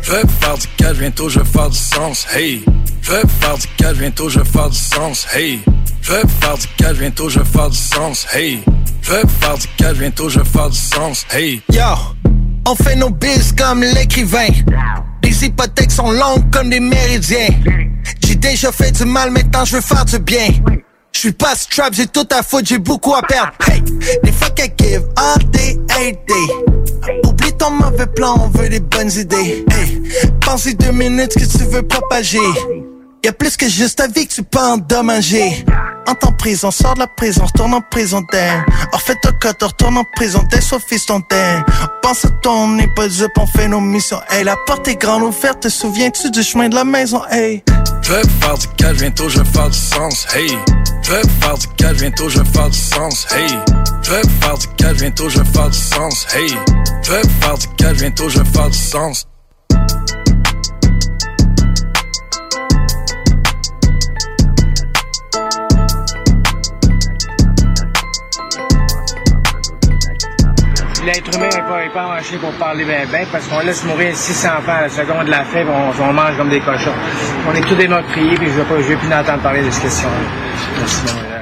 Je vais faire du cash, bientôt je vais faire du sens, hey. Je vais faire du cash, bientôt je vais faire du sens, hey. Je vais faire du cash, bientôt je vais faire du sens, hey. Je vais faire du cash, bientôt je vais faire du sens, hey. Yo, on fait nos biz comme l'écrivain. Les hypothèques sont longues comme des méridiens. J'ai déjà fait du mal, maintenant je veux faire du bien. Je suis pas strap, j'ai tout à foutre, j'ai beaucoup à perdre. Hey, des fuck I give all day, every day. Oublie ton mauvais plan, on veut des bonnes idées. Hey, pensez deux minutes que tu veux propager. Y'a plus que juste ta vie que tu peux endommager. En temps prison, sors de la prison, retourne en prison d'air. Refais ta cote, retourne en prison, t'es soit fiston d'air. Pense à ton de on fait nos missions. Hey, la porte est grande ouverte, te souviens-tu du chemin de la maison? Hey. Je vais faire du cash, bientôt je vais faire du sens, hey. Je vais faire du cash, bientôt je vais faire du sens, hey. Je vais faire du cash, bientôt je vais faire du sens, hey. Je vais faire du cash, bientôt je vais faire du sens. L'être humain n'est pas, est pas marché pour parler bien, bien parce qu'on laisse mourir 600 enfants à la seconde de la fève, on, on mange comme des cochons. On est tous meurtriers, puis je ne vais plus entendre parler de cette question-là.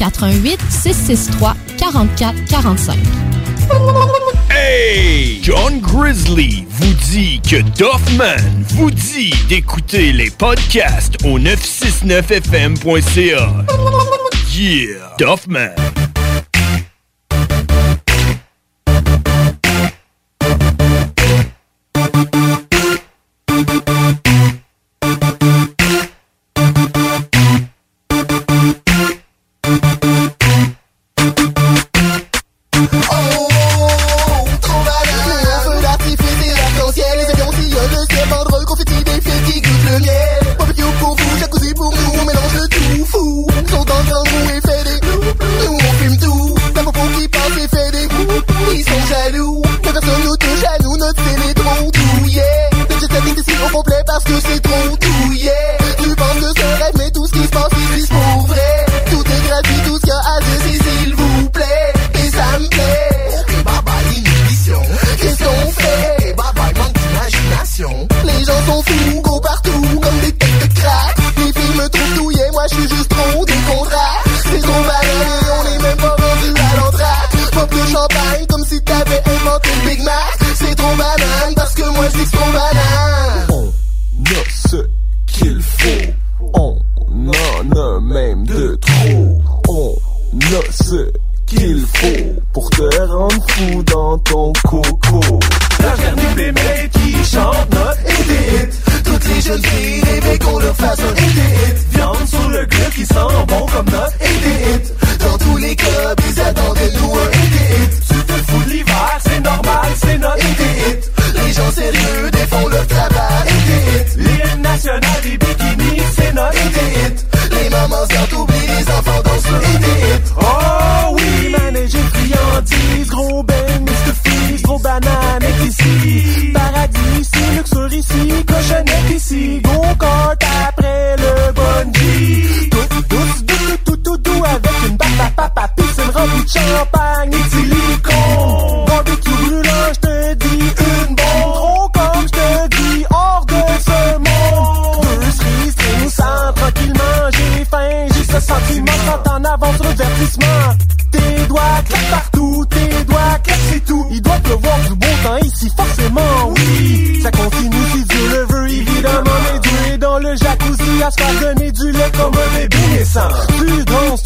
88 663 44 45. Hey! John Grizzly vous dit que Doffman vous dit d'écouter les podcasts au 969fm.ca. Yeah! Doffman. Avance revertissement. Tes doigts claquent partout, tes doigts claquent c'est tout. Il doit pleuvoir du beau temps ici, forcément, oui. Ça continue si Dieu le veut, évidemment. Mais Dieu dans le jacuzzi à se faire donner du comme un bébé naissant. Tu danses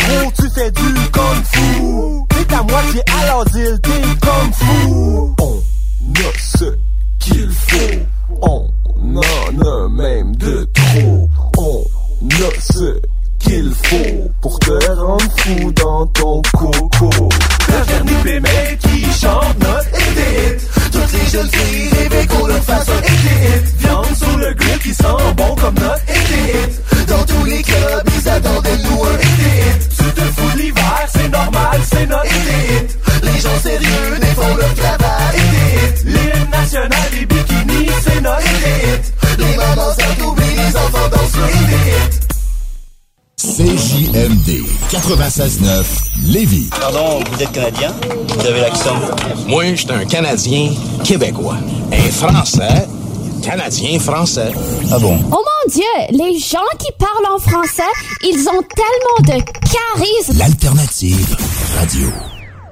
96.9 Lévis. Pardon, vous êtes Canadien? Vous avez l'accent? Moi, je suis un Canadien québécois. Un Français, Canadien français. Ah bon? Oh mon Dieu, les gens qui parlent en français, ils ont tellement de caries! L'alternative radio.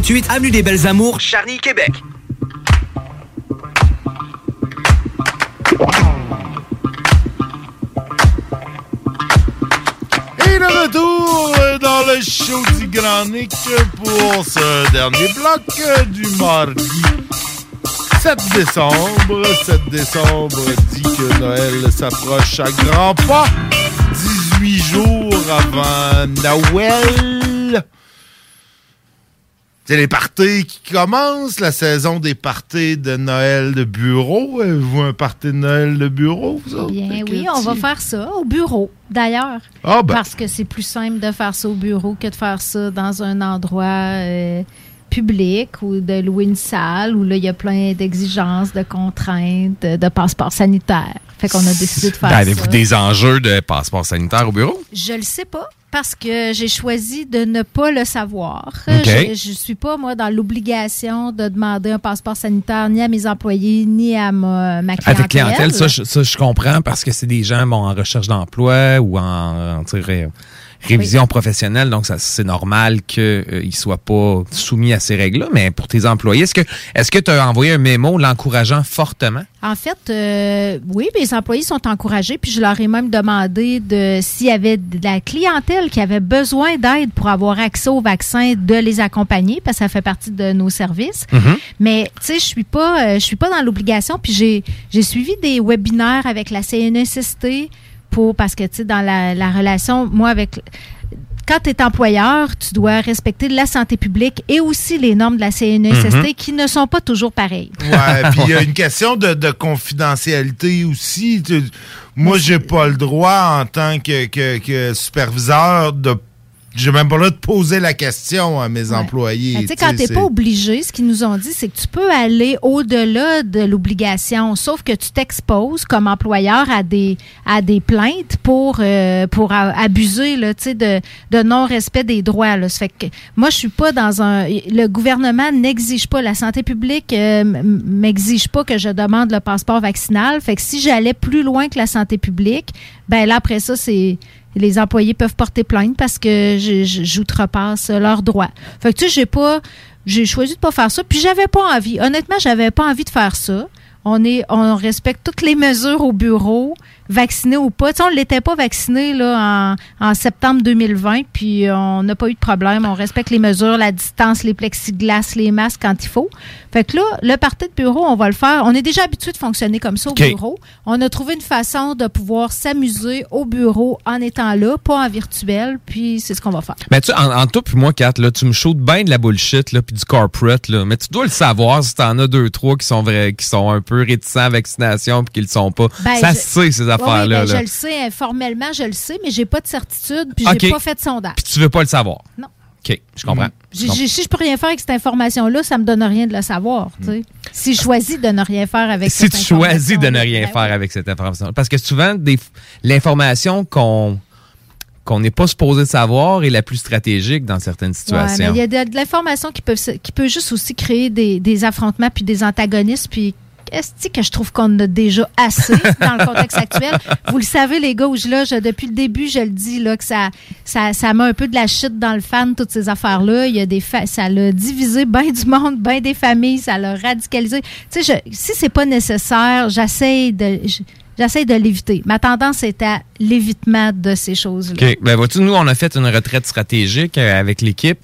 3648 Avenue des Belles Amours, Charny, Québec. Et le retour dans le show du Grand Nick pour ce dernier bloc du mardi 7 décembre. 7 décembre dit que Noël s'approche à grands pas. 18 jours avant Noël. C'est les parties qui commencent, la saison des parties de Noël de bureau. Avez-vous un party de Noël de bureau, vous autres? Bien oui, on va faire ça au bureau, d'ailleurs. Ah, ben. Parce que c'est plus simple de faire ça au bureau que de faire ça dans un endroit euh, public ou de louer une salle où là, il y a plein d'exigences, de contraintes, de, de passeports sanitaires. Fait qu'on a décidé de faire Ben, ça. Avez-vous des enjeux de passeport sanitaire au bureau? Je le sais pas parce que j'ai choisi de ne pas le savoir. OK. Je, je suis pas moi dans l'obligation de demander un passeport sanitaire ni à mes employés ni à ma, ma À clientèle. ta clientèle, ça, je, ça, je comprends parce que c'est des gens bon, en recherche d'emploi ou en, en révision professionnelle, donc ça c'est normal qu'ils ne soient pas soumis à ces règles-là. Mais pour tes employés, est-ce que est-ce que tu as envoyé un mémo l'encourageant fortement? En fait, euh, oui, mes employés sont encouragés, puis je leur ai même demandé de s'il y avait de la clientèle qui avait besoin d'aide pour avoir accès au vaccin, de les accompagner, parce que ça fait partie de nos services. Mhm. Mais tu sais, je suis pas, euh, je suis pas dans l'obligation. Puis j'ai, j'ai suivi des webinaires avec la CNSST pour parce que tu sais dans la, la relation, moi avec quand tu es employeur, tu dois respecter la santé publique et aussi les normes de la CNSST Mhm. qui ne sont pas toujours pareilles. Ouais, puis il y a une question de, de confidentialité aussi. Tu- moi, j'ai pas le droit en tant que, que- que superviseur de. J'ai même pas droit de poser la question à mes employés. Ben, tu sais, quand c'est- pas obligé, ce qu'ils nous ont dit, c'est que tu peux aller au-delà de l'obligation, sauf que tu t'exposes comme employeur à des, à des plaintes pour, euh, pour abuser là, tu sais, de, de non-respect des droits. Là. Ça fait que moi, je suis pas dans un... Le gouvernement n'exige pas, la santé publique euh, m'exige pas que je demande le passeport vaccinal. Fait que si j'allais plus loin que la santé publique, ben là, après ça, c'est les employés peuvent porter plainte parce que j'outrepasse leurs droits. Fait que tu sais, j'ai pas, j'ai choisi de pas faire ça, puis j'avais pas envie. Honnêtement, j'avais pas envie de faire ça. On est, on respecte toutes les mesures au bureau, vacciné ou pas. Tu sais, on l'était pas vacciné là en, en septembre 2020, puis on n'a pas eu de problème. On respecte les mesures, la distance, les plexiglas, les masques quand il faut. Fait que là, le party de bureau, on va le faire. On est déjà habitué de fonctionner comme ça au bureau. On a trouvé une façon de pouvoir s'amuser au bureau en étant là, pas en virtuel, puis c'est ce qu'on va faire. Mais tu en, en toi puis moi, Kat, là, tu me shootes bien de la bullshit là, puis du corporate, là, mais tu dois le savoir si t'en as deux, trois qui sont vrais, qui sont un peu réticents à vaccination puis qui le sont pas. Ben, ça je- se sait, ces Ouais, oui, ben. Je le sais, formellement, je le sais, mais j'ai pas de certitude, puis OK. j'ai pas fait de sondage. Puis tu veux pas le savoir? Non. OK, je comprends. Je J'ai- comprends. si je peux rien faire avec cette information-là, ça me donne rien de le savoir. sais. Si je choisis de ne rien faire avec si cette tu choisis de ne rien ben faire avec cette information. Parce que souvent, l'information qu'on qu'on n'est pas supposé savoir est la plus stratégique dans certaines situations. il y a de, de l'information qui peut, qui peut juste aussi créer des, des affrontements puis des antagonistes. Puis, est-ce que je trouve qu'on en a déjà assez dans le contexte actuel? (laughs) Vous le savez, les gars, où je, là, je- depuis le début, je le dis, là, que ça, ça, ça met un peu de la shit dans le fan, toutes ces affaires-là. Il y a des fa- ça l'a divisé bien du monde, bien des familles, ça l'a radicalisé. Tu sais, je- si c'est pas nécessaire, j'essaie de. je- J'essaie de l'éviter. Ma tendance est à l'évitement de ces choses-là. OK. Ben, vois-tu, nous, on a fait une retraite stratégique euh, avec l'équipe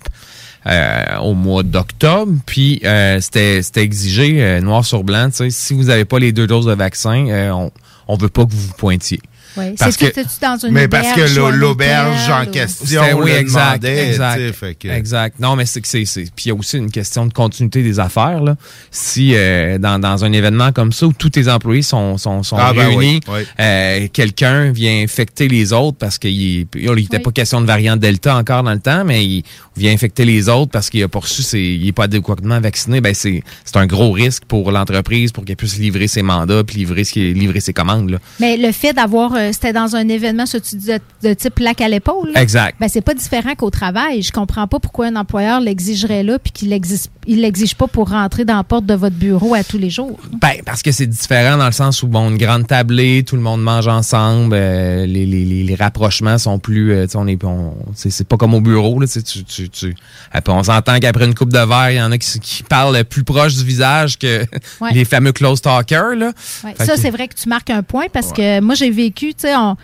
euh, au mois d'octobre, puis euh, c'était c'était exigé, euh, noir sur blanc, si vous n'avez pas les deux doses de vaccin, euh, on on veut pas que vous vous pointiez. Oui. Parce que- C'était-tu dans une mais parce que ou l'auberge en ou- question, on oui, exact, demandait, exact, tu sais, fait que- exact. Non, mais c'est que c'est, c'est- puis il y a aussi une question de continuité des affaires là. Si euh, dans, dans un événement comme ça où tous tes employés sont sont, sont Ah, ben réunis, oui, oui. euh, quelqu'un vient infecter les autres parce qu'il n'était pas question de variant Delta encore dans le temps, mais il vient infecter les autres parce qu'il a pas reçu ses, il est pas adéquatement vacciné. Ben c'est c'est un gros risque pour l'entreprise pour qu'elle puisse livrer ses mandats puis livrer livrer ses commandes là. Mais le fait d'avoir, euh, c'était dans un événement ce tu dis, de, type plaque à l'épaule. Exact. Ben c'est pas différent qu'au travail. Je comprends pas pourquoi un employeur l'exigerait là puis qu'il l'exige, il l'exige pas pour rentrer dans la porte de votre bureau à tous les jours. Ben, parce que c'est différent dans le sens où, bon, une grande tablée, tout le monde mange ensemble, euh, les, les, les, rapprochements sont plus, euh, on est, on, c'est pas comme au bureau, là, tu tu, tu, tu- Après, on s'entend qu'après une coupe de verre, il y en a qui, qui parlent plus proche du visage que Ouais. (laughs) les fameux close talkers, là. Ouais, ça, c'est vrai que tu marques un point parce que moi, j'ai vécu, tu sais, on-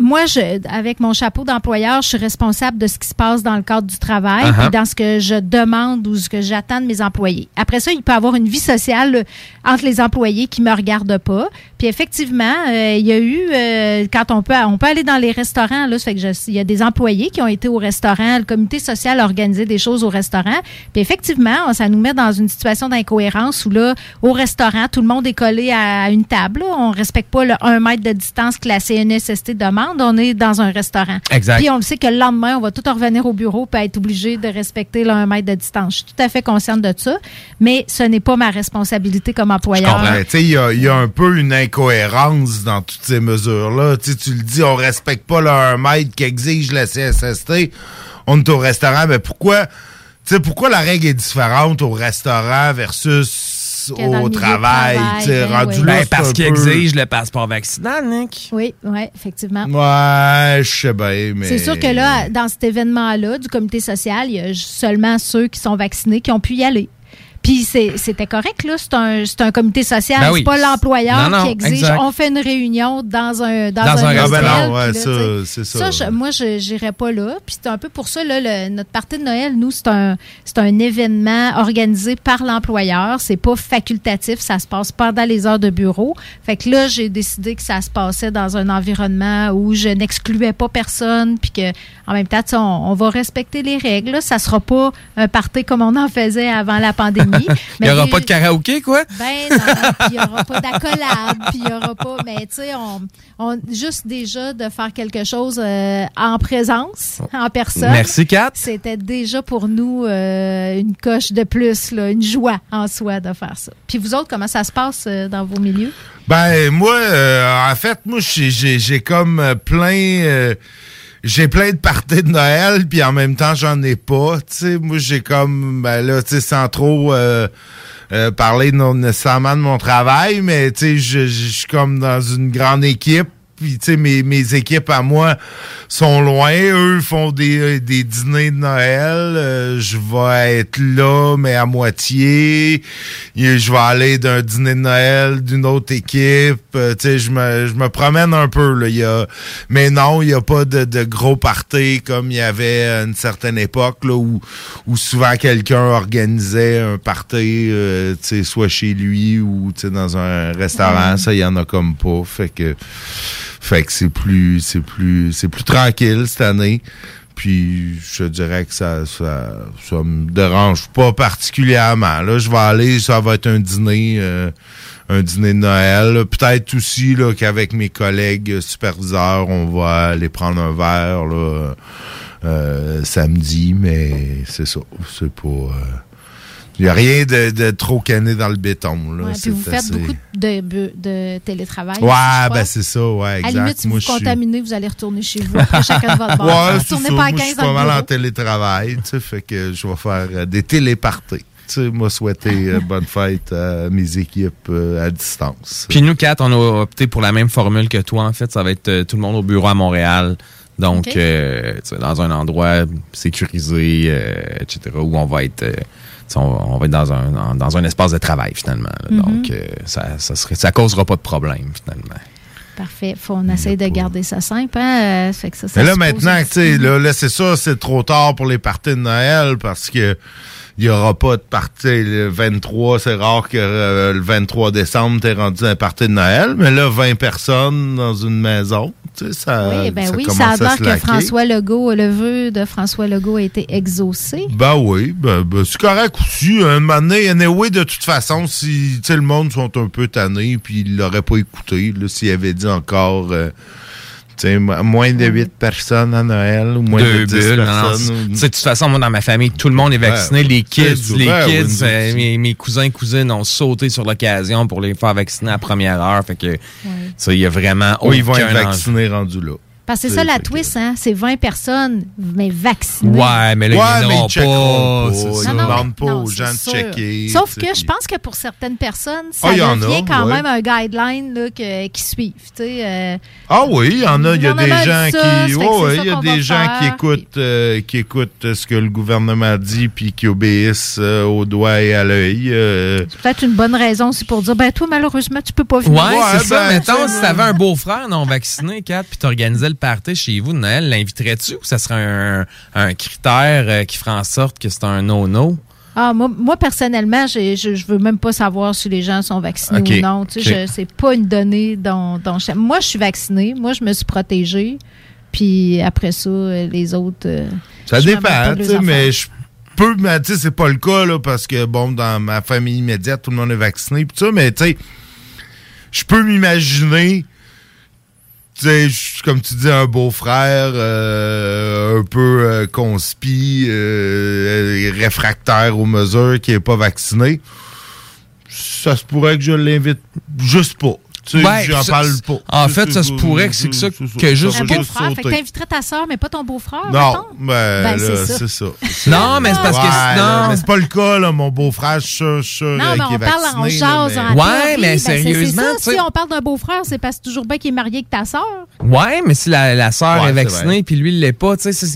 moi, je, avec mon chapeau d'employeur, je suis responsable de ce qui se passe dans le cadre du travail, Uh-huh. puis dans ce que je demande ou ce que j'attends de mes employés. Après ça, il peut y avoir une vie sociale euh, entre les employés qui me regardent pas. Puis effectivement, euh, il y a eu euh, quand on peut on peut aller dans les restaurants là, ça fait que je- il y a des employés qui ont été au restaurant, le comité social a organisé des choses au restaurant. Puis effectivement, ça nous met dans une situation d'incohérence où là, au restaurant, tout le monde est collé à une table. là. On respecte pas le 1 mètre de distance que la CNSST demande. On est dans un restaurant. Exact. Puis on le sait que le lendemain, on va tout revenir au bureau puis être obligé de respecter le 1 mètre de distance. Je suis tout à fait consciente de ça, mais ce n'est pas ma responsabilité comme employeur. Tu sais, il y a, il y a un peu une incohérence dans toutes ces mesures-là. Tu le dis, on respecte pas le 1 mètre qu'exige la CSST. On est au restaurant, mais pourquoi, tu sais, pourquoi la règle est différente au restaurant versus Au travail? travail, tu sais, ben rendu oui. là, Ben, parce un qu'il peu- exige le passeport vaccinal, Nick. Oui, oui, effectivement. Ouais, je sais bien, mais. C'est sûr que là, dans cet événement-là du comité social, il y a seulement ceux qui sont vaccinés qui ont pu y aller. Puis c'est- c'était correct, là. C'est un, c'est un comité social. Ben oui. C'est pas l'employeur qui exige. exact. On fait une réunion dans un dans, Dans un un ben non, ouais, là, ça, c'est sais, ça. je- moi, je n'irais pas là. Puis c'est un peu pour ça, là, le- notre partie de Noël, nous, c'est un, c'est un événement organisé par l'employeur. C'est pas facultatif. Ça se passe pendant les heures de bureau. Fait que là, j'ai décidé que ça se passait dans un environnement où je n'excluais pas personne. Puis que, en même temps, tu sais, on, on va respecter les règles. là. Ça sera pas un party comme on en faisait avant la pandémie. (laughs) Il y aura pas de karaoké, quoi? ben non, puis il n'y aura pas d'accolade, puis il n'y aura pas. Mais tu sais, on, on- juste déjà de faire quelque chose euh, en présence, en personne. Merci, Kat. C'était déjà pour nous euh, une coche de plus, là, une joie en soi de faire ça. Puis vous autres, comment ça se passe euh, dans vos milieux? Ben moi, euh, en fait, moi j'ai- comme plein euh, j'ai plein de parties de Noël, puis en même temps j'en ai pas. Tu sais, moi j'ai comme ben là, tu sais, sans trop euh, euh, parler non nécessairement de mon travail, mais tu sais, je je suis comme dans une grande équipe. Puis, tu sais, mes, mes équipes à moi sont loin. Eux font des, des dîners de Noël. Euh, je vais être là, mais à moitié. Et je vais aller d'un dîner de Noël d'une autre équipe. Euh, tu sais, je me, je me promène un peu. Là. Il y a, mais non, il n'y a pas de, de gros parties comme il y avait à une certaine époque là, où, où souvent quelqu'un organisait un party, euh, tu sais, soit chez lui ou tu sais, dans un restaurant. Mhm. Ça, il y en a comme pas. Fait que, fait que c'est plus, c'est plus, c'est plus tranquille cette année. Puis je dirais que ça, ça, ça me dérange pas particulièrement. Là, je vais aller, ça va être un dîner, euh, un dîner de Noël. Peut-être aussi là qu'avec mes collègues superviseurs, on va aller prendre un verre là, euh, samedi, mais c'est ça. C'est pas. Il n'y a rien de, de trop cané dans le béton. Là. Ouais, puis C'est vous faites assez- beaucoup de, de, télétravail. Ouais, ben c'est ça, ouais, À exact. la limite, si Moi, vous je suis- contaminez, vous allez retourner chez vous (laughs) après chacun de votre bord. Ouais, c'est ça. pas à Moi, 15 je suis pas mal en télétravail, tu sais, fait que je vais faire euh, des téléparties. Tu sais, moi, souhaiter euh, (laughs) bonne fête à mes équipes euh, à distance. Puis nous, Kat, on a opté pour la même formule que toi, en fait. Ça va être euh, tout le monde au bureau à Montréal. Donc, Ok. euh, tu sais, dans un endroit sécurisé, euh, etc., où on va être, euh, on, on va être dans un, en- dans un espace de travail, finalement. Mhm. Donc, euh, ça, ça, serait, ça causera pas de problème, finalement. Parfait. Faut, on essaye de garder ça simple. Hein? Euh, fait que ça, ça Mais là, maintenant, tu sais, là, là c'est ça, c'est trop tard pour les parties de Noël parce que, il y aura pas de party le 23. C'est rare que euh, le 23 décembre, t'es rendu à un party de Noël. Mais là, 20 personnes dans une maison, tu sais, ça, oui, ben oui, commence ça a l'air que. François Legault, le vœu de François Legault a été exaucé. Ben oui, ben, ben, c'est correct aussi. Un moment donné, anyway, de toute façon, si le monde sont un peu tannés, puis ils l'auraient pas écouté, s'il avait dit encore euh, moins de 8 personnes à Noël ou moins Deux de 10 bulles. non, non, personnes. de toute façon, moi, dans ma famille, tout le monde est vacciné. Ouais, les kids, les kids, euh, mes, mes cousins, cousines ont sauté sur l'occasion pour les faire vacciner à première heure. Fait que, ça, il y a vraiment Oui, ils vont être vaccinés rendus là. Parce que c'est ça la twist, hein? C'est 20 personnes, mais vaccinées. Ouais, mais là, Ouais, ils mais ils checkeront pas. pas, ça. demandent pas Non, aux gens de sûr. checker. Sauf que je pense que pour certaines personnes, ça Ah, il y en devient a, quand ouais. même un guideline là, que- qui suivent. tu sais, euh, Ah oui, il y en a, il y a des gens ça, qui, il y a des écoutent, euh, qui écoutent euh, ce que le gouvernement dit puis qui obéissent euh, au doigt et à l'œil. euh. c'est peut-être une bonne raison aussi pour dire, ben toi, malheureusement, tu peux pas venir. Ouais, c'est ça. ben, Mettons, si t'avais un beau-frère non vacciné, Kat, puis t'organisais le party chez vous de Noël, l'inviterais-tu ou ça serait un, un critère euh, qui ferait en sorte que c'est un no-no? Ah, moi, moi, personnellement, je, je veux même pas savoir si les gens sont vaccinés ou non. Tu sais, c'est pas une donnée dont, dont je- Moi, je suis vaccinée. Moi, je me suis protégée. Puis après ça, les autres. euh, Ça dépend, tu sais, mais je peux, mais tu sais, c'est pas le cas, là, parce que, bon, dans ma famille immédiate, tout le monde est vacciné, pis ça, mais tu sais, je peux m'imaginer, tu sais, comme tu dis, un beau-frère euh, un peu euh, conspi, euh, réfractaire aux mesures, qui est pas vacciné. Ça se pourrait que je l'invite juste pas. Tu sais, Ouais, j'en ça- parle pas. En fait, ça se pourrait que c'est que ça, que juste Un beau-frère. Fait que sauter. t'inviterais ta soeur, mais pas ton beau-frère. Non, mettons? ben, Ben, là, c'est ça. c'est ça. (laughs) Non, mais c'est parce que Ouais, sinon- là, mais c'est pas le cas, là. Mon beau-frère, je suis Non, euh, mais on est parle vacciné, en jase, mais- en Ouais, mais Ben, sérieusement, Si on parle d'un beau-frère, c'est parce que c'est toujours bien qu'il est marié avec ta soeur. Ouais, mais si la, Ouais, est vaccinée puis lui il l'est pas, tu sais,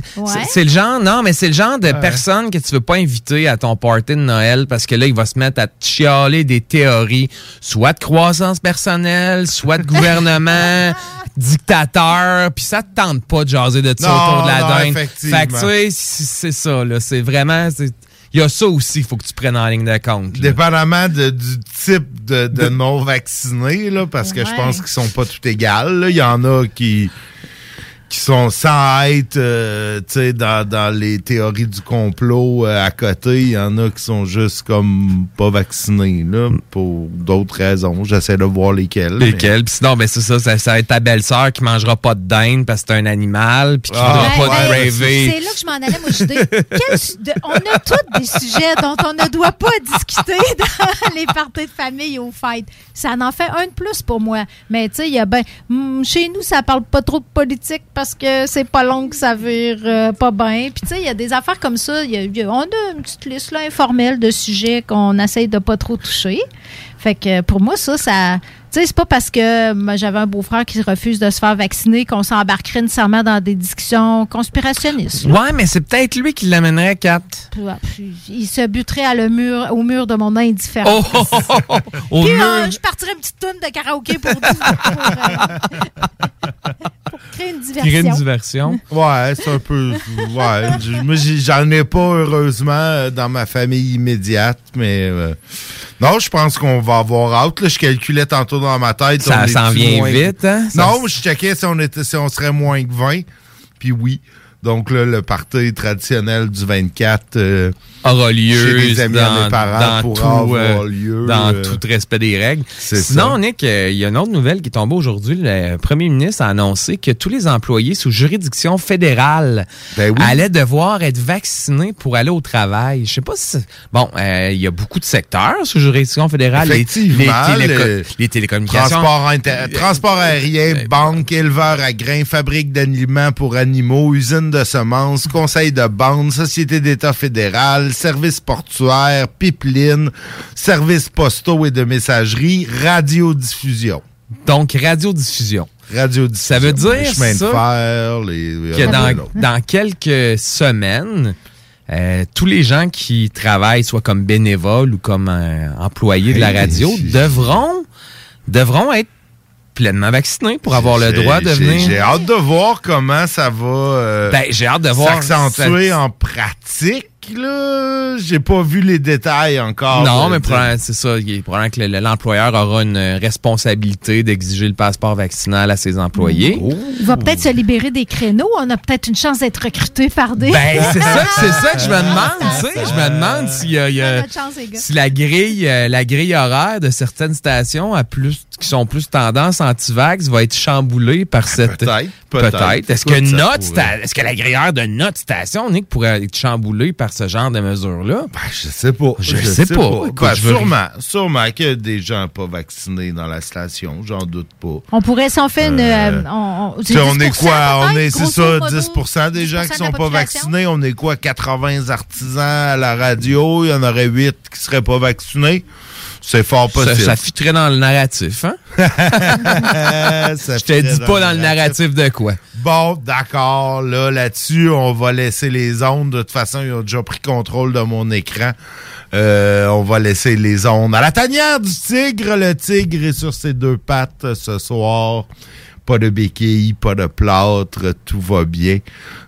c'est le genre, non, mais c'est le genre de personne que tu veux pas inviter à ton party de Noël parce que là il va se mettre à te chialer des théories, soit de croissance personnelle, soit de gouvernement, (laughs) dictateur, puis ça te tente pas de jaser de ça autour de la non, dinde. effectivement. Fait que tu sais, c'est ça là, c'est vraiment, c'est- il y a ça aussi, il faut que tu prennes en ligne de compte. là. Dépendamment de- du type de, de non-vaccinés, là, parce que je pense qu'ils sont pas tout égales. là. Il y en a qui qui sont sans être euh, tu sais, dans, dans les théories du complot euh, à côté. Il y en a qui sont juste comme pas vaccinés là, pour d'autres raisons. J'essaie de voir lesquelles. mais- Lesquels? Puis sinon, ben c'est ça, ça, ça va être ta belle-sœur qui mangera pas de dinde parce que c'est un animal, puis qui Ah, voudra pas de ben. C'est là que je m'en allais, moi, je dis, quel su- de- on a tous des sujets dont on ne doit pas discuter (laughs) dans les parties de famille aux fêtes. Ça en fait un de plus pour moi. Mais tu sais, il y a ben, hmm, chez nous, ça parle pas trop de politique parce que c'est pas long que ça vire euh, pas bien. Puis tu sais, il y a des affaires comme ça. On a une petite liste là, informelle de sujets qu'on essaye de pas trop toucher. Fait que pour moi, ça, ça. Tu sais, c'est pas parce que moi, j'avais un beau-frère qui refuse de se faire vacciner qu'on s'embarquerait nécessairement dans des discussions conspirationnistes. là. Ouais, mais c'est peut-être lui qui l'amènerait, Kat. Il se buterait à le mur, au mur de mon indifférence. Oh, oh, oh, oh, Puis euh, je partirais une petite toune de karaoké pour, pour, euh, (laughs) pour créer une diversion. Créer une diversion. Ouais, c'est un peu. Ouais. Je- Moi, j'en ai pas, heureusement, euh, dans ma famille immédiate, mais. euh, non, je pense qu'on va avoir hâte. là. Je calculais tantôt dans ma tête. Ça s'en vient vite, hein? Non, je checkais si on, était, si on serait moins que 20. Puis oui. Donc là, le party traditionnel du 24 euh, aura lieu chez les amis à dans, mes parents dans pourra tout, avoir euh, lieu. dans euh, tout respect des règles. Sinon, ça. Nick, euh, il y a une autre nouvelle qui est tombée aujourd'hui. Le premier ministre a annoncé que tous les employés sous juridiction fédérale Ben allaient devoir être vaccinés pour aller au travail. Je sais pas si... Bon, il y a beaucoup de secteurs sous juridiction fédérale. Les- Effectivement, les, téléco- les télécommunications. Transport, transport aérien, banque, éleveur à grains, fabrique d'aliments pour animaux, de semences, conseil de bande, société d'État fédéral, services portuaires, pipeline, services postaux et de messagerie, radiodiffusion. Donc, radiodiffusion. Radiodiffusion. Ça veut dire Les chemins de ça fer, les... que euh, dans, quelques semaines, euh, tous les gens qui travaillent, soit comme bénévoles ou comme euh, employés de la radio, devront, devront être pleinement vaccinés pour avoir le droit de venir. J'ai hâte de voir comment ça va euh, Ben, j'ai hâte de voir s'accentuer ça- en pratique. Là, j'ai pas vu les détails encore. Non, mais c'est ça. Il est probablement que le- l'employeur aura une responsabilité d'exiger le passeport vaccinal à ses employés. Il va peut-être se libérer des créneaux. On a peut-être une chance d'être recruté par des. Ben, c'est ça, que- (laughs) c'est ça que je me demande, tu sais. Je me demande s'il y a, il y a- Notre chance, les gars. si la grille, euh, la grille horaire de certaines stations à plus, qui sont plus tendance anti-vax va être chamboulée par cette. Peut-être, peut-être. Est-ce que notre, est-ce que la grille horaire de notre station, Nick, pourrait être chamboulée par ce genre de mesures-là? je sais pas. Je, sais, pas. Ben, je veux- sûrement, sûrement qu'il y a des gens pas vaccinés dans la station, j'en doute pas. On pourrait, si on fait une. Euh, euh, on, on- Tu sais, on est 10% quoi? On est, c'est ça, modo? 10% des gens 10% qui sont pas vaccinés. On est quoi? 80 artisans à la radio? Il y en aurait 8 qui seraient pas vaccinés. C'est fort Ça, possible. ça fitterait dans le narratif, hein? (laughs) Ça Je te dis pas dans le narratif de quoi. Bon, d'accord. Là, là-dessus, on va laisser les ondes. De toute façon, ils ont déjà pris contrôle de mon écran. Euh, on va laisser les ondes à la tanière du tigre. Le tigre est sur ses deux pattes ce soir. Pas de béquilles, pas de plâtre, tout va bien.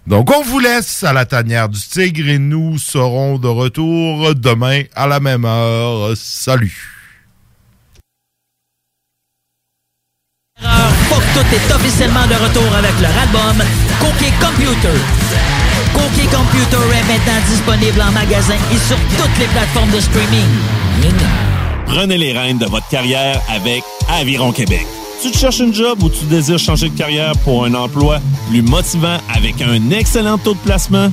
Donc, on vous laisse à la tanière du tigre et nous serons de retour demain à la même heure. Salut! Tout est officiellement de retour avec leur album Cookie Computer. Cookie Computer est maintenant disponible en magasin et sur toutes les plateformes de streaming. Prenez les rênes de votre carrière avec Aviron Québec. Tu te cherches une job ou tu désires changer de carrière pour un emploi plus motivant avec un excellent taux de placement?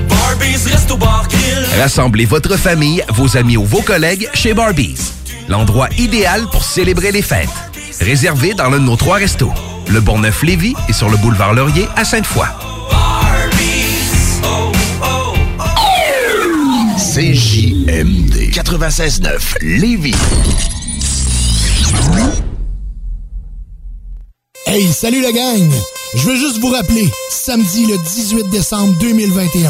Rassemblez votre famille, vos amis ou vos collègues chez Barbies. L'endroit idéal pour célébrer les fêtes. Réservé dans l'un de nos trois restos. Le Bourgneuf-Lévis et sur le boulevard Laurier à Sainte-Foy. CJMD 96.9 Lévis. Hey, salut la gang! Je veux juste vous rappeler, samedi le 18 décembre 2021,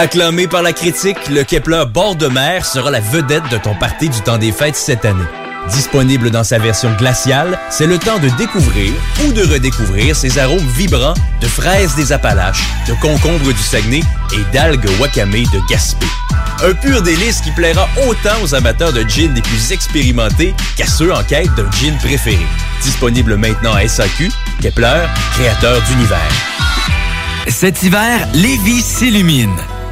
Acclamé par la critique, le Kepler bord de mer sera la vedette de ton party du temps des fêtes cette année. Disponible dans sa version glaciale, c'est le temps de découvrir ou de redécouvrir ses arômes vibrants de fraises des Appalaches, de concombres du Saguenay et d'algues wakame de Gaspé. Un pur délice qui plaira autant aux amateurs de gin les plus expérimentés qu'à ceux en quête d'un gin préféré. Disponible maintenant à SAQ, Kepler, créateur d'univers. Cet hiver, Lévis s'illumine.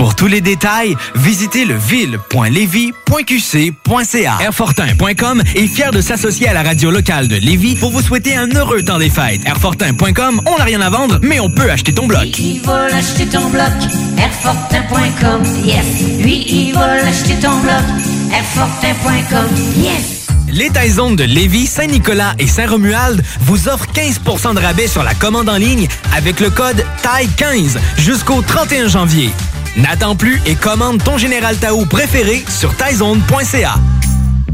Pour tous les détails, visitez le ville.levy.qc.ca. Airfortin.com est fier de s'associer à la radio locale de Lévis pour vous souhaiter un heureux temps des fêtes. Airfortin.com, on n'a rien à vendre, mais on peut acheter ton bloc. Il va l'acheter ton bloc, Airfortin.com, yes. Lui, il va l'acheter ton bloc, Airfortin.com, yes. Les Taizones de Lévis, Saint-Nicolas et Saint-Romuald vous offrent 15% de rabais sur la commande en ligne avec le code TAI15 jusqu'au 31 janvier. N'attends plus et commande ton Général Tao préféré sur taizone.ca.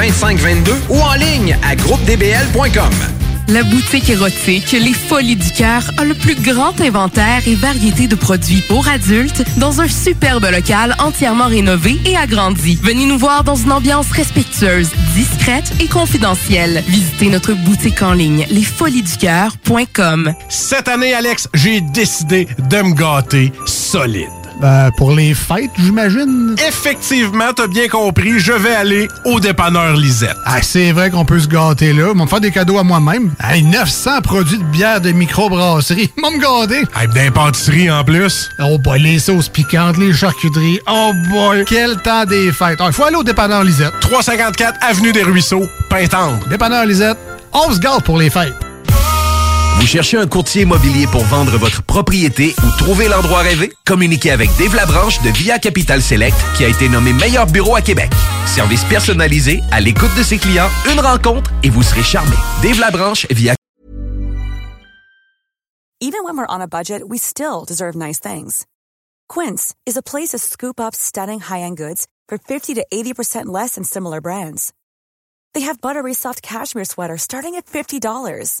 2522 ou en ligne à groupedbl.com. La boutique érotique Les Folies du Cœur a le plus grand inventaire et variété de produits pour adultes dans un superbe local entièrement rénové et agrandi. Venez nous voir dans une ambiance respectueuse, discrète et confidentielle. Visitez notre boutique en ligne lesfoliesducoeur.com. Cette année, Alex, j'ai décidé de me gâter solide. Ben, pour les fêtes, j'imagine. Effectivement, t'as bien compris, je vais aller au dépanneur Lisette. Ah, c'est vrai qu'on peut se gâter là. Ils vont me faire des cadeaux à moi-même. Hey, 900 produits de bière de microbrasserie. (laughs) Ils vont me garder. Hey, d'impantisserie en plus. Oh boy, les sauces piquantes, les charcuteries. Oh boy, quel temps des fêtes. Il faut aller au dépanneur Lisette. 354 Avenue des Ruisseaux, Pintendre. Dépanneur Lisette, on se gâte pour les fêtes. Vous cherchez un courtier immobilier pour vendre votre propriété ou trouver l'endroit rêvé? Communiquez avec Dave Labranche de Via Capital Select qui a été nommé meilleur bureau à Québec. Service personnalisé, à l'écoute de ses clients, une rencontre et vous serez charmé. Dave Labranche via Even when we're on a budget, we still deserve nice things. Quince is a place to scoop up stunning high-end goods for 50 to 80% less than similar brands. They have buttery soft cashmere sweaters starting at $50,